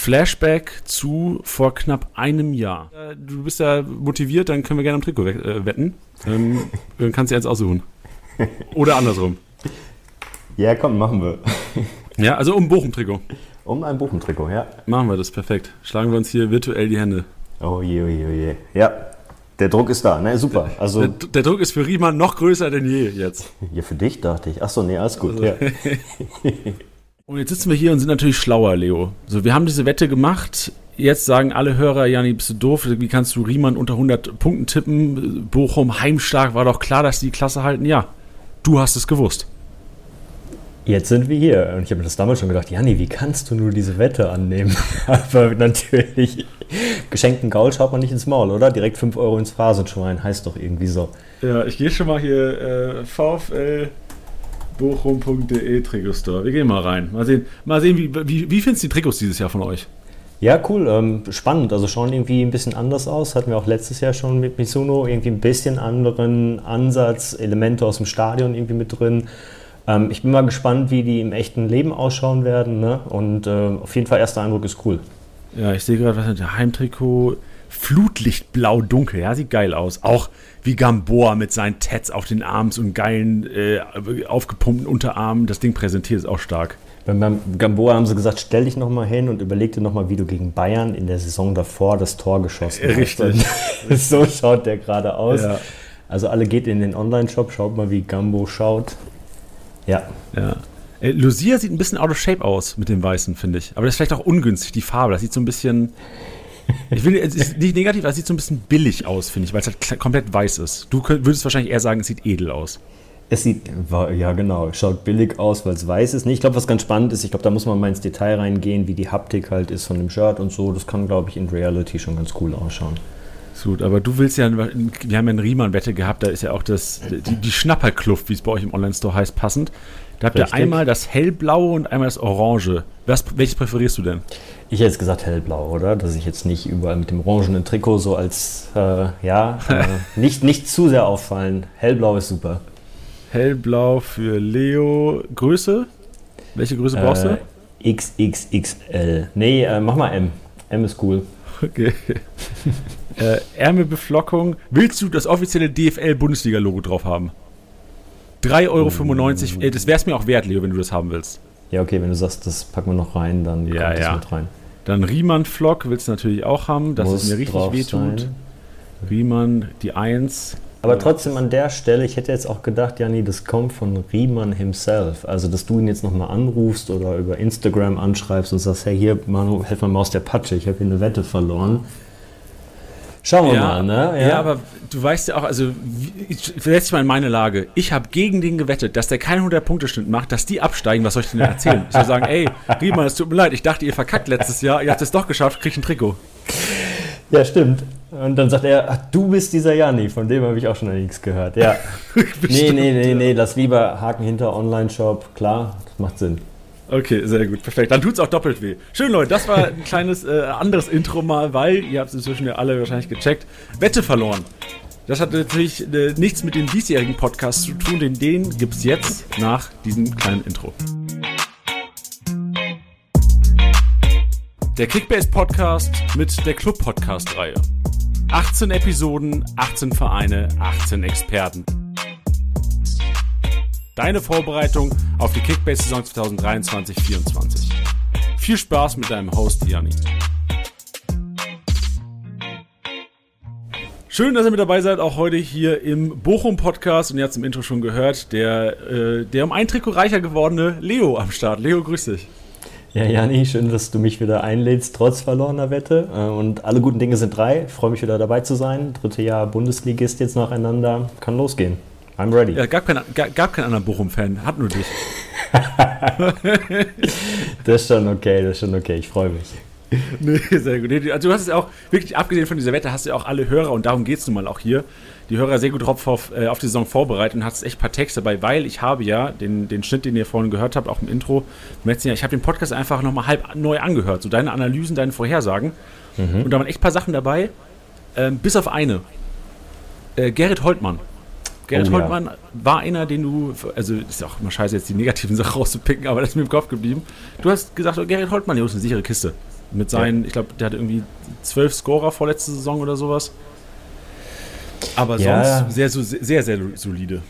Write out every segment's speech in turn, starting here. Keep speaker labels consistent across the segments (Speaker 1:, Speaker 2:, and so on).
Speaker 1: Flashback zu vor knapp einem Jahr. Äh, du bist ja motiviert, dann können wir gerne am Trikot äh, wetten. Ähm, dann kannst du jetzt aussuchen. Oder andersrum.
Speaker 2: Ja, komm, machen wir.
Speaker 1: Ja, also um Bochum-Trikot.
Speaker 2: Um ein Bochum-Trikot, ja.
Speaker 1: Machen wir das, perfekt. Schlagen wir uns hier virtuell die Hände.
Speaker 2: Oh je, oh je, oh je. Ja, der Druck ist da, ne? Super.
Speaker 1: Also, der, der Druck ist für Riemann noch größer denn je jetzt.
Speaker 2: Ja, für dich dachte ich. Achso, nee, alles gut. Also. Ja.
Speaker 1: und jetzt sitzen wir hier und sind natürlich schlauer, Leo. So, wir haben diese Wette gemacht. Jetzt sagen alle Hörer, Jani, bist du doof? Wie kannst du Riemann unter 100 Punkten tippen? Bochum heimstark, war doch klar, dass die die Klasse halten. Ja, du hast es gewusst.
Speaker 2: Jetzt sind wir hier. Und ich habe mir das damals schon gedacht, Janni, wie kannst du nur diese Wette annehmen? Aber natürlich, geschenkten Gaul schaut man nicht ins Maul, oder? Direkt 5 Euro ins Phasenschwein, heißt doch irgendwie so.
Speaker 1: Ja, ich gehe schon mal hier äh, VfL bochum.de Trikotstore. Wir gehen mal rein. Mal sehen, mal sehen wie, wie, wie findest du die Trikots dieses Jahr von euch?
Speaker 2: Ja, cool, ähm, spannend. Also schauen irgendwie ein bisschen anders aus. Hatten wir auch letztes Jahr schon mit Mizuno irgendwie ein bisschen anderen Ansatz, Elemente aus dem Stadion irgendwie mit drin. Ähm, ich bin mal gespannt, wie die im echten Leben ausschauen werden. Ne? Und äh, auf jeden Fall, erster Eindruck ist cool.
Speaker 1: Ja, ich sehe gerade, was ist der Heimtrikot? Flutlichtblau dunkel, ja, sieht geil aus. Auch wie Gamboa mit seinen Tats auf den Arms und geilen, äh, aufgepumpten Unterarmen das Ding präsentiert, ist auch stark.
Speaker 2: Beim Gamboa haben sie gesagt, stell dich nochmal hin und überleg dir nochmal, wie du gegen Bayern in der Saison davor das Tor geschossen hast.
Speaker 1: Richtig.
Speaker 2: so schaut der gerade aus. Ja. Also alle geht in den Online-Shop, schaut mal, wie Gambo schaut. Ja.
Speaker 1: Ja. Äh, Lucia sieht ein bisschen out of shape aus mit dem Weißen, finde ich. Aber das ist vielleicht auch ungünstig, die Farbe. Das sieht so ein bisschen. Ich will, es ist nicht negativ, aber es sieht so ein bisschen billig aus, finde ich, weil es halt komplett weiß ist. Du könnt, würdest wahrscheinlich eher sagen, es sieht edel aus.
Speaker 2: Es sieht, ja genau, schaut billig aus, weil es weiß ist. Nee, ich glaube, was ganz spannend ist, ich glaube, da muss man mal ins Detail reingehen, wie die Haptik halt ist von dem Shirt und so. Das kann, glaube ich, in Reality schon ganz cool ausschauen.
Speaker 1: Gut, aber du willst ja, wir haben ja eine Riemann-Wette gehabt, da ist ja auch das, die, die Schnapperkluft, wie es bei euch im Online-Store heißt, passend. Da habt ihr einmal das hellblaue und einmal das orange. Was, welches präferierst du denn?
Speaker 2: Ich hätte jetzt gesagt hellblau, oder? Dass ich jetzt nicht überall mit dem orangenen Trikot so als, äh, ja, äh, nicht, nicht zu sehr auffallen. Hellblau ist super.
Speaker 1: Hellblau für Leo. Größe? Welche Größe brauchst du?
Speaker 2: Äh, XXXL. Nee, äh, mach mal M. M ist cool.
Speaker 1: Okay. äh, Ärmelbeflockung. Willst du das offizielle DFL-Bundesliga-Logo drauf haben? 3,95 Euro. Äh, das wäre es mir auch wert, Leo, wenn du das haben willst.
Speaker 2: Ja, okay, wenn du sagst, das packen wir noch rein, dann
Speaker 1: ja, kommt das ja. mit rein. Dann Riemann-Flock willst du natürlich auch haben, dass Muss es mir richtig wehtut. Riemann, die 1.
Speaker 2: Aber trotzdem an der Stelle, ich hätte jetzt auch gedacht, Jani, das kommt von Riemann himself. Also, dass du ihn jetzt nochmal anrufst oder über Instagram anschreibst und sagst, hey, hier, Manu, helf mir mal aus der Patsche, ich habe hier eine Wette verloren. Schauen wir ja, mal, ne?
Speaker 1: Ja. ja. aber du weißt ja auch, also ich versetze dich mal in meine Lage. Ich habe gegen den gewettet, dass der keinen 100-Punkte-Schnitt macht, dass die absteigen. Was soll ich denn erzählen? ich soll sagen, ey, Riemann, es tut mir leid, ich dachte, ihr verkackt letztes Jahr, ihr habt es doch geschafft, krieg ein Trikot.
Speaker 2: Ja, stimmt. Und dann sagt er, ach, du bist dieser Jani, von dem habe ich auch schon nichts gehört. Ja. nee, nee, nee, nee, lass lieber Haken hinter Online-Shop, klar, das macht Sinn.
Speaker 1: Okay, sehr gut, perfekt. Dann tut es auch doppelt weh. Schön, Leute, das war ein kleines äh, anderes Intro mal, weil, ihr habt es inzwischen ja alle wahrscheinlich gecheckt, Wette verloren. Das hat natürlich äh, nichts mit dem diesjährigen Podcast zu tun, denn den gibt es jetzt nach diesem kleinen Intro. Der Kickbase Podcast mit der Club Podcast Reihe. 18 Episoden, 18 Vereine, 18 Experten. Deine Vorbereitung auf die Kickbase-Saison 2023-24. Viel Spaß mit deinem Host Janni. Schön, dass ihr mit dabei seid, auch heute hier im Bochum-Podcast. Und ihr habt es im Intro schon gehört, der, äh, der um ein Trikot reicher gewordene Leo am Start. Leo, grüß dich.
Speaker 2: Ja, Jani, schön, dass du mich wieder einlädst, trotz verlorener Wette. Äh, und alle guten Dinge sind drei. Ich freue mich wieder dabei zu sein. Dritte Jahr Bundesligist jetzt nacheinander. Kann losgehen. I'm ready.
Speaker 1: Ja, gab, kein, gab, gab keinen anderen Bochum-Fan, hat nur dich.
Speaker 2: das ist schon okay, das ist schon okay. Ich freue mich.
Speaker 1: Nee, sehr gut. Also du hast es auch, wirklich abgesehen von dieser Wette, hast du ja auch alle Hörer, und darum geht es nun mal auch hier, die Hörer sehr gut drauf auf, äh, auf die Saison vorbereitet und hast echt ein paar Texte dabei, weil ich habe ja den, den Schnitt, den ihr vorhin gehört habt, auch im Intro, im letzten Jahr, ich habe den Podcast einfach nochmal halb neu angehört, so deine Analysen, deine Vorhersagen. Mhm. Und da waren echt ein paar Sachen dabei, ähm, bis auf eine. Äh, Gerrit Holtmann Gerrit oh, Holtmann ja. war einer, den du, also ist ja auch immer scheiße, jetzt die negativen Sachen rauszupicken, aber das ist mir im Kopf geblieben. Du hast gesagt, oh, Gerrit Holtmann, hier ist eine sichere Kiste. Mit seinen, ja. ich glaube, der hat irgendwie zwölf Scorer vorletzte Saison oder sowas. Aber ja. sonst sehr, sehr, sehr solide.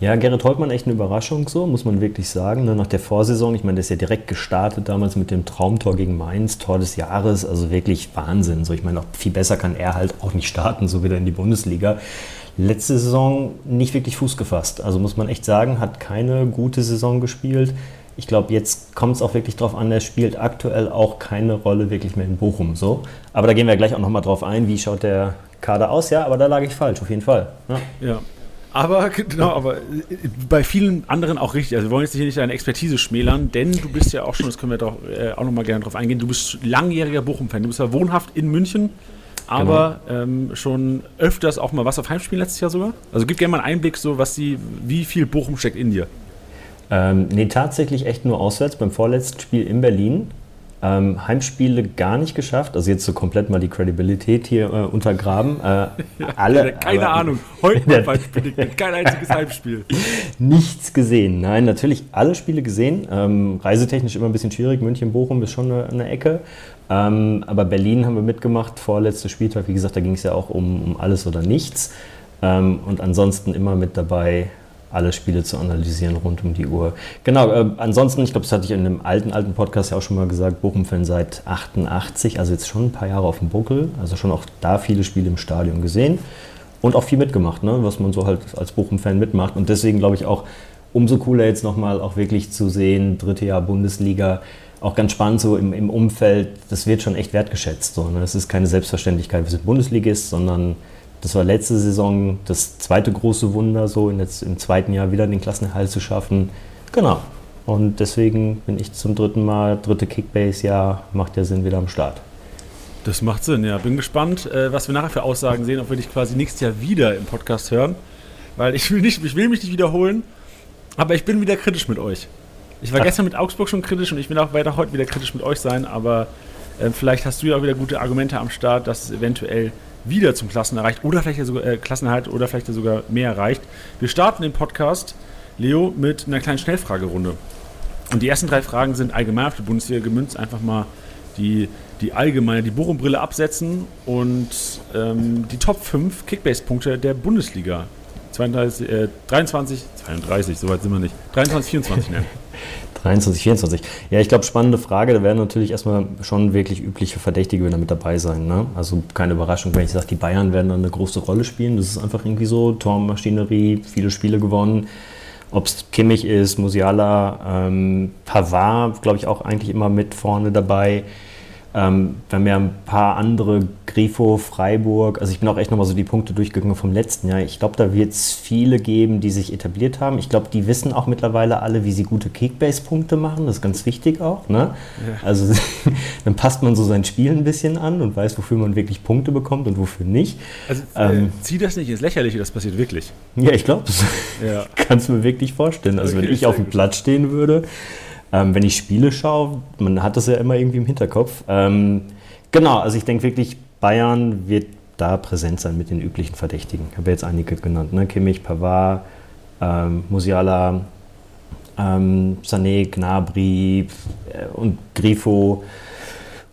Speaker 2: Ja, Gerrit Holtmann echt eine Überraschung, so muss man wirklich sagen. Ne? Nach der Vorsaison, ich meine, der ist ja direkt gestartet damals mit dem Traumtor gegen Mainz, Tor des Jahres, also wirklich Wahnsinn. So, ich meine, auch viel besser kann er halt auch nicht starten, so wieder in die Bundesliga. Letzte Saison nicht wirklich Fuß gefasst, also muss man echt sagen, hat keine gute Saison gespielt. Ich glaube, jetzt kommt es auch wirklich darauf an, er spielt aktuell auch keine Rolle wirklich mehr in Bochum. So. Aber da gehen wir gleich auch nochmal drauf ein, wie schaut der Kader aus. Ja, aber da lag ich falsch, auf jeden Fall.
Speaker 1: Ja. ja. Aber genau, aber bei vielen anderen auch richtig. Also wir wollen jetzt hier nicht deine Expertise schmälern, denn du bist ja auch schon, das können wir doch äh, auch nochmal gerne drauf eingehen, du bist langjähriger Bochum-Fan. Du bist ja wohnhaft in München, aber genau. ähm, schon öfters auch mal was auf Heimspielen letztes Jahr sogar. Also gib gerne mal einen Einblick, so was die, wie viel Bochum steckt in dir.
Speaker 2: Ähm, nee, tatsächlich echt nur auswärts beim vorletzten Spiel in Berlin. Ähm, Heimspiele gar nicht geschafft, also jetzt so komplett mal die Credibilität hier äh, untergraben. Äh, ja,
Speaker 1: alle, keine aber, Ahnung, heute mal kein einziges Heimspiel.
Speaker 2: Nichts gesehen, nein, natürlich alle Spiele gesehen. Ähm, reisetechnisch immer ein bisschen schwierig, München-Bochum ist schon eine, eine Ecke. Ähm, aber Berlin haben wir mitgemacht, vorletzter Spieltag, wie gesagt, da ging es ja auch um, um alles oder nichts. Ähm, und ansonsten immer mit dabei alle Spiele zu analysieren rund um die Uhr. Genau, äh, ansonsten, ich glaube, das hatte ich in einem alten, alten Podcast ja auch schon mal gesagt, Bochum-Fan seit 88, also jetzt schon ein paar Jahre auf dem Buckel, also schon auch da viele Spiele im Stadion gesehen und auch viel mitgemacht, ne, was man so halt als Bochum-Fan mitmacht und deswegen glaube ich auch umso cooler jetzt nochmal auch wirklich zu sehen, dritte Jahr Bundesliga, auch ganz spannend so im, im Umfeld, das wird schon echt wertgeschätzt. So, ne? Das ist keine Selbstverständlichkeit, wir sind Bundesligist, sondern das war letzte Saison das zweite große Wunder, so jetzt im zweiten Jahr wieder den Klassenerhalt zu schaffen. Genau. Und deswegen bin ich zum dritten Mal, dritte Kickbase-Jahr, macht ja Sinn wieder am Start.
Speaker 1: Das macht Sinn, ja. Bin gespannt, äh, was wir nachher für Aussagen sehen, ob wir dich quasi nächstes Jahr wieder im Podcast hören. Weil ich will, nicht, ich will mich nicht wiederholen, aber ich bin wieder kritisch mit euch. Ich war Ach. gestern mit Augsburg schon kritisch und ich will auch weiter heute wieder kritisch mit euch sein, aber äh, vielleicht hast du ja auch wieder gute Argumente am Start, dass eventuell wieder zum Klassen erreicht oder vielleicht sogar äh, Klassenerhalt oder vielleicht sogar mehr erreicht. Wir starten den Podcast, Leo, mit einer kleinen Schnellfragerunde. Und die ersten drei Fragen sind allgemein auf die Bundesliga gemünzt. Einfach mal die, die allgemeine, die Bochum-Brille absetzen und ähm, die Top 5 Kickbase-Punkte der Bundesliga. 32, äh, 23, 32, soweit sind wir nicht. 23, 24 nennen.
Speaker 2: 23, 24. Ja, ich glaube, spannende Frage. Da werden natürlich erstmal schon wirklich übliche Verdächtige wieder mit dabei sein. Ne? Also keine Überraschung, wenn ich sage, die Bayern werden dann eine große Rolle spielen. Das ist einfach irgendwie so. Tormaschinerie, viele Spiele gewonnen. Ob es Kimmich ist, Musiala, ähm, Pavard, glaube ich, auch eigentlich immer mit vorne dabei. Ähm, wir haben ja ein paar andere, Grifo, Freiburg. Also ich bin auch echt nochmal so die Punkte durchgegangen vom letzten Jahr. Ich glaube, da wird es viele geben, die sich etabliert haben. Ich glaube, die wissen auch mittlerweile alle, wie sie gute Kickbase-Punkte machen. Das ist ganz wichtig auch. Ne? Ja. Also dann passt man so sein Spiel ein bisschen an und weiß, wofür man wirklich Punkte bekommt und wofür nicht.
Speaker 1: Also ähm, äh, zieh das nicht ins Lächerliche, das passiert wirklich.
Speaker 2: Ja, ich glaube, das ja. kannst du mir wirklich vorstellen. Also okay, wenn ich auf dem Platz stehen würde, ähm, wenn ich Spiele schaue, man hat das ja immer irgendwie im Hinterkopf. Ähm, genau, also ich denke wirklich, Bayern wird da präsent sein mit den üblichen Verdächtigen. Ich habe jetzt einige genannt, ne? Kimmich, Pavard, ähm, Musiala, ähm, Sané, Gnabry äh, und Grifo.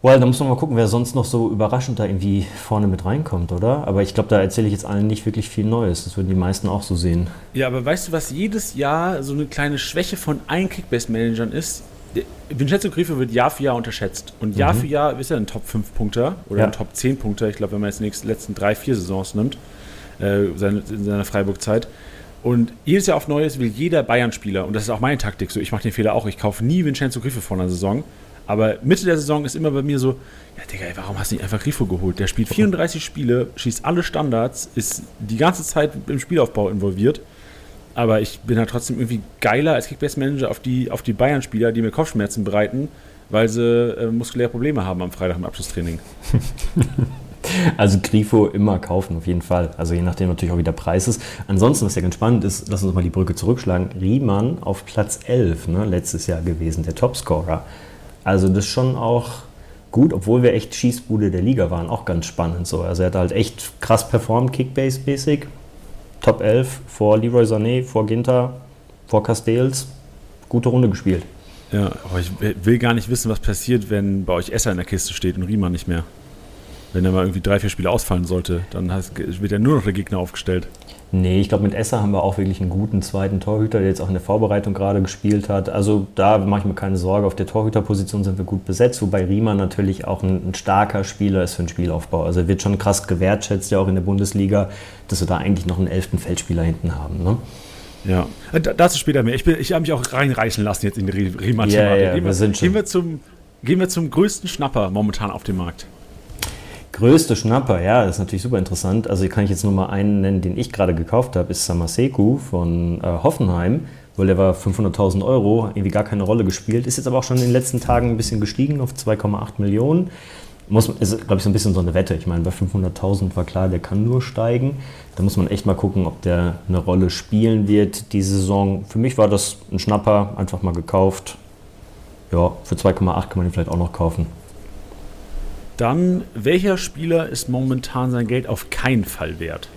Speaker 2: Well, da muss man mal gucken, wer sonst noch so überraschend da irgendwie vorne mit reinkommt, oder? Aber ich glaube, da erzähle ich jetzt allen nicht wirklich viel Neues. Das würden die meisten auch so sehen.
Speaker 1: Ja, aber weißt du, was jedes Jahr so eine kleine Schwäche von allen Kickbase-Managern ist? Vincenzo Grifo wird Jahr für Jahr unterschätzt. Und Jahr mhm. für Jahr ist er ein Top-5-Punkter oder ja. ein Top-10-Punkter. Ich glaube, wenn man jetzt die letzten drei, vier Saisons nimmt, äh, seine, in seiner Freiburg-Zeit. Und jedes Jahr auf Neues will jeder Bayern-Spieler, und das ist auch meine Taktik so, ich mache den Fehler auch, ich kaufe nie Vincenzo Grifo vor einer Saison, aber Mitte der Saison ist immer bei mir so, ja, Digga, warum hast du nicht einfach Grifo geholt? Der spielt 34 Spiele, schießt alle Standards, ist die ganze Zeit im Spielaufbau involviert. Aber ich bin halt trotzdem irgendwie geiler als Kickbase-Manager auf die, auf die Bayern-Spieler, die mir Kopfschmerzen bereiten, weil sie äh, muskuläre Probleme haben am Freitag im Abschlusstraining.
Speaker 2: Also Grifo immer kaufen, auf jeden Fall. Also je nachdem natürlich auch wie der Preis ist. Ansonsten, was ja ganz spannend ist, lass uns mal die Brücke zurückschlagen. Riemann auf Platz 11 ne, letztes Jahr gewesen, der Topscorer. Also das ist schon auch gut, obwohl wir echt Schießbude der Liga waren, auch ganz spannend so. Also er hat halt echt krass performt, Kickbase-mäßig. Top 11 vor Leroy Sané, vor Ginter, vor Castells. Gute Runde gespielt.
Speaker 1: Ja, aber ich will gar nicht wissen, was passiert, wenn bei euch Esser in der Kiste steht und Riemann nicht mehr. Wenn er mal irgendwie drei, vier Spiele ausfallen sollte, dann wird ja nur noch der Gegner aufgestellt.
Speaker 2: Nee, ich glaube, mit Esser haben wir auch wirklich einen guten zweiten Torhüter, der jetzt auch in der Vorbereitung gerade gespielt hat. Also da mache ich mir keine Sorge. Auf der Torhüterposition sind wir gut besetzt, wobei Riemann natürlich auch ein, ein starker Spieler ist für den Spielaufbau. Also er wird schon krass gewertschätzt, ja auch in der Bundesliga, dass wir da eigentlich noch einen elften Feldspieler hinten haben. Ne?
Speaker 1: Ja, äh, dazu später mehr. Ich, ich habe mich auch reinreißen lassen jetzt in die Riemann-Thematik.
Speaker 2: Ja, ja, gehen, wir, wir
Speaker 1: gehen, wir zum, gehen wir zum größten Schnapper momentan auf dem Markt.
Speaker 2: Größte Schnapper, ja, das ist natürlich super interessant. Also hier kann ich jetzt nur mal einen nennen, den ich gerade gekauft habe, ist Samaseku von äh, Hoffenheim, weil der war 500.000 Euro, irgendwie gar keine Rolle gespielt, ist jetzt aber auch schon in den letzten Tagen ein bisschen gestiegen auf 2,8 Millionen. Muss, ist, glaube ich, so ein bisschen so eine Wette. Ich meine, bei 500.000 war klar, der kann nur steigen. Da muss man echt mal gucken, ob der eine Rolle spielen wird diese Saison. Für mich war das ein Schnapper, einfach mal gekauft. Ja, für 2,8 kann man ihn vielleicht auch noch kaufen.
Speaker 1: Dann, welcher Spieler ist momentan sein Geld auf keinen Fall wert?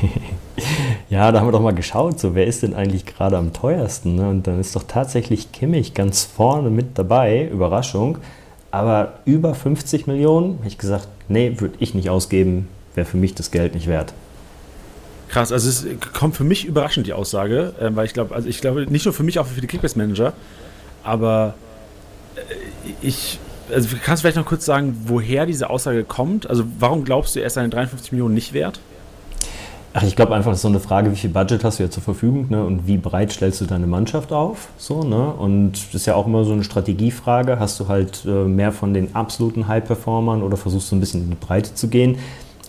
Speaker 2: ja, da haben wir doch mal geschaut, so wer ist denn eigentlich gerade am teuersten? Ne? Und dann ist doch tatsächlich Kimmich ganz vorne mit dabei, Überraschung. Aber über 50 Millionen, habe ich gesagt, nee, würde ich nicht ausgeben, wäre für mich das Geld nicht wert.
Speaker 1: Krass, also es kommt für mich überraschend die Aussage, äh, weil ich glaube, also ich glaube nicht nur für mich, auch für die Kickbase-Manager, aber äh, ich, also kannst du vielleicht noch kurz sagen, woher diese Aussage kommt? Also warum glaubst du, er ist seine 53 Millionen nicht wert?
Speaker 2: Ach, ich glaube einfach, das ist so eine Frage, wie viel Budget hast du jetzt zur Verfügung ne? und wie breit stellst du deine Mannschaft auf? So, ne? Und das ist ja auch immer so eine Strategiefrage. Hast du halt äh, mehr von den absoluten High-Performern oder versuchst du ein bisschen in die Breite zu gehen?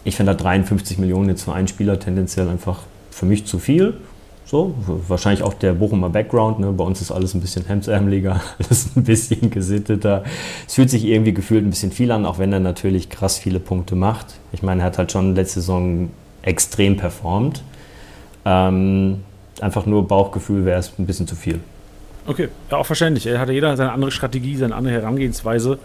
Speaker 2: Ich finde da 53 Millionen jetzt für einen Spieler tendenziell einfach für mich zu viel. So, wahrscheinlich auch der Bochumer Background. Ne? Bei uns ist alles ein bisschen hemdsärmeliger, alles ein bisschen gesitteter. Es fühlt sich irgendwie gefühlt ein bisschen viel an, auch wenn er natürlich krass viele Punkte macht. Ich meine, er hat halt schon letzte Saison extrem performt. Ähm, einfach nur Bauchgefühl wäre es ein bisschen zu viel.
Speaker 1: Okay, ja, auch verständlich. Er hatte jeder seine andere Strategie, seine andere Herangehensweise.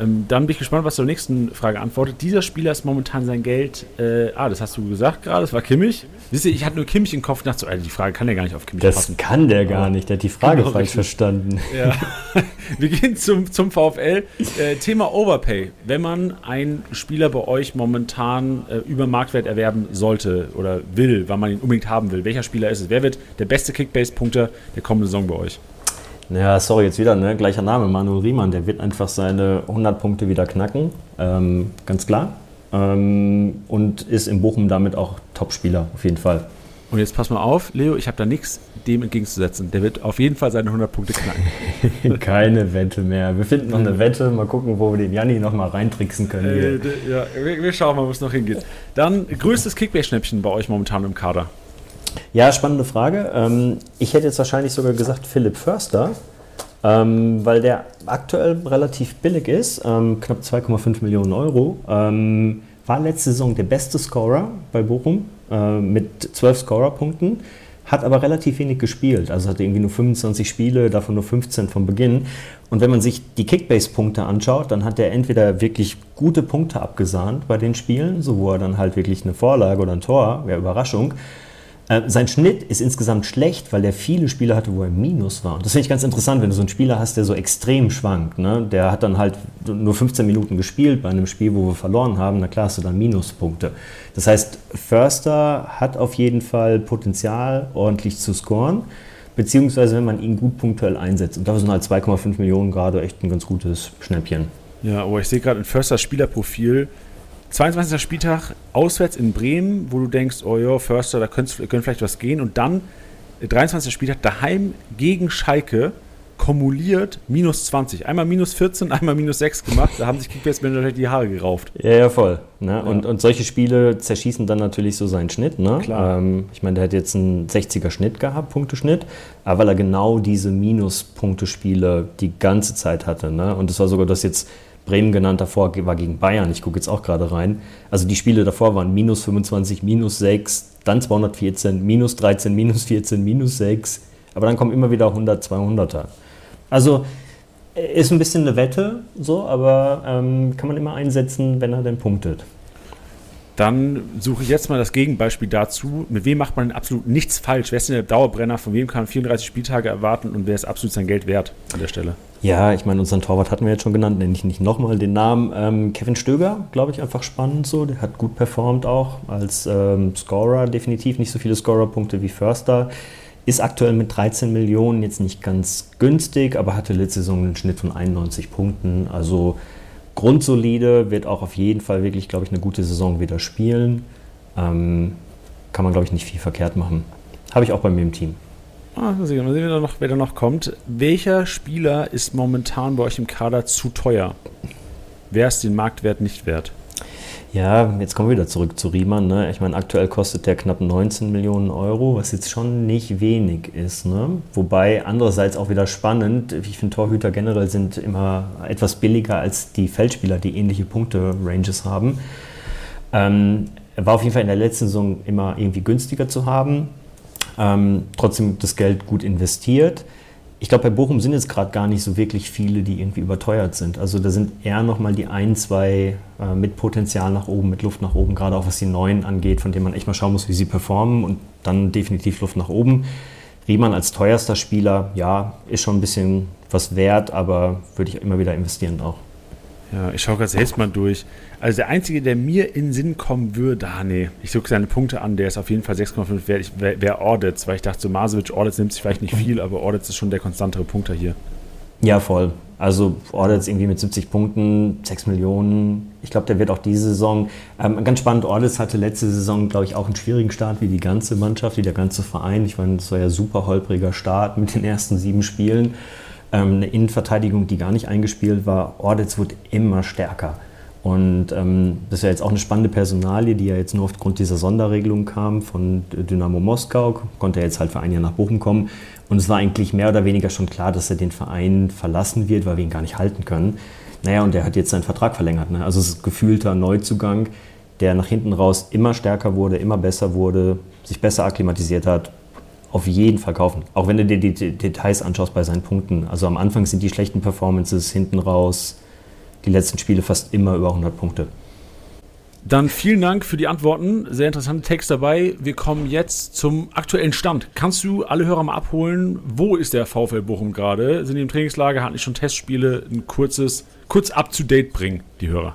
Speaker 1: Ähm, dann bin ich gespannt, was zur nächsten Frage antwortet. Dieser Spieler ist momentan sein Geld. Äh, ah, das hast du gesagt gerade, das war Kimmich. Wisst ihr, ich hatte nur Kimmich im Kopf dachte so, Alter, die Frage kann ja gar nicht auf Kimmich
Speaker 2: das passen. Das kann der gar nicht, der hat die Frage genau, falsch richtig. verstanden.
Speaker 1: Ja. Wir gehen zum, zum VfL. Äh, Thema Overpay. Wenn man einen Spieler bei euch momentan äh, über Marktwert erwerben sollte oder will, weil man ihn unbedingt haben will, welcher Spieler ist es? Wer wird der beste Kickbase-Punkter der kommenden Saison bei euch?
Speaker 2: Naja, sorry, jetzt wieder, ne? gleicher Name, Manuel Riemann, der wird einfach seine 100 Punkte wieder knacken, ähm, ganz klar. Ähm, und ist in Bochum damit auch Topspieler, auf jeden Fall.
Speaker 1: Und jetzt pass mal auf, Leo, ich habe da nichts dem entgegenzusetzen. Der wird auf jeden Fall seine 100 Punkte knacken.
Speaker 2: Keine Wette mehr. Wir finden noch eine Wette. Mal gucken, wo wir den Janni noch mal reintricksen können.
Speaker 1: Äh, ja, wir, wir, schauen mal, wo es noch hingeht. Dann größtes Kickbase-Schnäppchen bei euch momentan im Kader.
Speaker 2: Ja, spannende Frage. Ähm, ich hätte jetzt wahrscheinlich sogar gesagt Philipp Förster, ähm, weil der aktuell relativ billig ist, ähm, knapp 2,5 Millionen Euro. War letzte Saison der beste Scorer bei Bochum äh, mit 12 Scorerpunkten, hat aber relativ wenig gespielt. Also hatte irgendwie nur 25 Spiele, davon nur 15 vom Beginn. Und wenn man sich die Kickbase-Punkte anschaut, dann hat er entweder wirklich gute Punkte abgesahnt bei den Spielen, so wo er dann halt wirklich eine Vorlage oder ein Tor, wäre Überraschung, äh, sein Schnitt ist insgesamt schlecht, weil er viele Spiele hatte, wo er Minus war. Und das finde ich ganz interessant, wenn du so einen Spieler hast, der so extrem schwankt. Ne? Der hat dann halt nur 15 Minuten gespielt bei einem Spiel, wo wir verloren haben. Na klar hast du dann Minuspunkte. Das heißt, Förster hat auf jeden Fall Potenzial, ordentlich zu scoren. Beziehungsweise, wenn man ihn gut punktuell einsetzt. Und dafür sind halt 2,5 Millionen gerade echt ein ganz gutes Schnäppchen.
Speaker 1: Ja, aber ich sehe gerade in Försters Spielerprofil, 22. Spieltag auswärts in Bremen, wo du denkst, oh ja, Förster, da könnte vielleicht was gehen. Und dann 23. Spieltag daheim gegen Schalke kumuliert minus 20. Einmal minus 14, einmal minus 6 gemacht. Da haben sich Kickbase Manager die Haare gerauft.
Speaker 2: Ja, ja, voll. Ne? Ja. Und, und solche Spiele zerschießen dann natürlich so seinen Schnitt. Ne?
Speaker 1: Klar.
Speaker 2: Ähm, ich meine, der hat jetzt einen 60er Schnitt gehabt, Punkteschnitt, aber weil er genau diese Minuspunktespiele die ganze Zeit hatte. Ne? Und das war sogar das jetzt Bremen genannt davor war gegen Bayern. Ich gucke jetzt auch gerade rein. Also die Spiele davor waren minus 25, minus 6, dann 214, minus 13, minus 14, minus 6. Aber dann kommen immer wieder 100, 200er. Also äh, ist ein bisschen eine Wette, so, aber ähm, kann man immer einsetzen, wenn er denn punktet.
Speaker 1: Dann suche ich jetzt mal das Gegenbeispiel dazu. Mit wem macht man absolut nichts falsch? Wer ist denn der Dauerbrenner? Von wem kann man 34 Spieltage erwarten und wer ist absolut sein Geld wert an der Stelle?
Speaker 2: Ja, ich meine, unseren Torwart hatten wir jetzt schon genannt, nenne ich nicht nochmal den Namen. Ähm, Kevin Stöger, glaube ich, einfach spannend so. Der hat gut performt auch als ähm, Scorer, definitiv nicht so viele Scorerpunkte wie Förster. Ist aktuell mit 13 Millionen jetzt nicht ganz günstig, aber hatte letzte Saison einen Schnitt von 91 Punkten. Also grundsolide, wird auch auf jeden Fall wirklich, glaube ich, eine gute Saison wieder spielen. Ähm, kann man, glaube ich, nicht viel verkehrt machen. Habe ich auch bei mir im Team.
Speaker 1: Ah, mal sehen, wer, da noch, wer da noch kommt. Welcher Spieler ist momentan bei euch im Kader zu teuer? Wer ist den Marktwert nicht wert?
Speaker 2: Ja, jetzt kommen wir wieder zurück zu Riemann. Ne? Ich meine, aktuell kostet der knapp 19 Millionen Euro, was jetzt schon nicht wenig ist. Ne? Wobei andererseits auch wieder spannend, ich finde Torhüter generell sind immer etwas billiger als die Feldspieler, die ähnliche Punkte-Ranges haben. Ähm, war auf jeden Fall in der letzten Saison immer irgendwie günstiger zu haben. Ähm, trotzdem das Geld gut investiert ich glaube, bei Bochum sind jetzt gerade gar nicht so wirklich viele, die irgendwie überteuert sind. Also da sind eher nochmal die ein, zwei äh, mit Potenzial nach oben, mit Luft nach oben, gerade auch was die Neuen angeht, von denen man echt mal schauen muss, wie sie performen und dann definitiv Luft nach oben. Riemann als teuerster Spieler, ja, ist schon ein bisschen was wert, aber würde ich immer wieder investieren auch.
Speaker 1: Ja, ich schaue gerade selbst mal durch. Also der Einzige, der mir in Sinn kommen würde, ah nee, ich gucke seine Punkte an, der ist auf jeden Fall 6,5 wert, wäre wär weil ich dachte, so Masovic, Audits nimmt sich vielleicht nicht viel, aber Audits ist schon der konstantere Punkter hier.
Speaker 2: Ja, voll. Also Audits irgendwie mit 70 Punkten, 6 Millionen. Ich glaube, der wird auch diese Saison, ähm, ganz spannend, Audits hatte letzte Saison, glaube ich, auch einen schwierigen Start wie die ganze Mannschaft, wie der ganze Verein. Ich meine, es war ja super holpriger Start mit den ersten sieben Spielen. Ähm, eine Innenverteidigung, die gar nicht eingespielt war. Audits wird immer stärker. Und ähm, das ist ja jetzt auch eine spannende Personalie, die ja jetzt nur aufgrund dieser Sonderregelung kam von Dynamo Moskau, konnte er jetzt halt für ein Jahr nach Bochum kommen. Und es war eigentlich mehr oder weniger schon klar, dass er den Verein verlassen wird, weil wir ihn gar nicht halten können. Naja, und er hat jetzt seinen Vertrag verlängert. Ne? Also es ist gefühlter Neuzugang, der nach hinten raus immer stärker wurde, immer besser wurde, sich besser akklimatisiert hat. Auf jeden Fall kaufen. Auch wenn du dir die Details anschaust bei seinen Punkten. Also am Anfang sind die schlechten Performances hinten raus die letzten Spiele fast immer über 100 Punkte.
Speaker 1: Dann vielen Dank für die Antworten. Sehr interessanter Text dabei. Wir kommen jetzt zum aktuellen Stand. Kannst du alle Hörer mal abholen? Wo ist der VfL Bochum gerade? Sind die im Trainingslager? Hatten die schon Testspiele? Ein kurzes, kurz up to date bringen, die Hörer.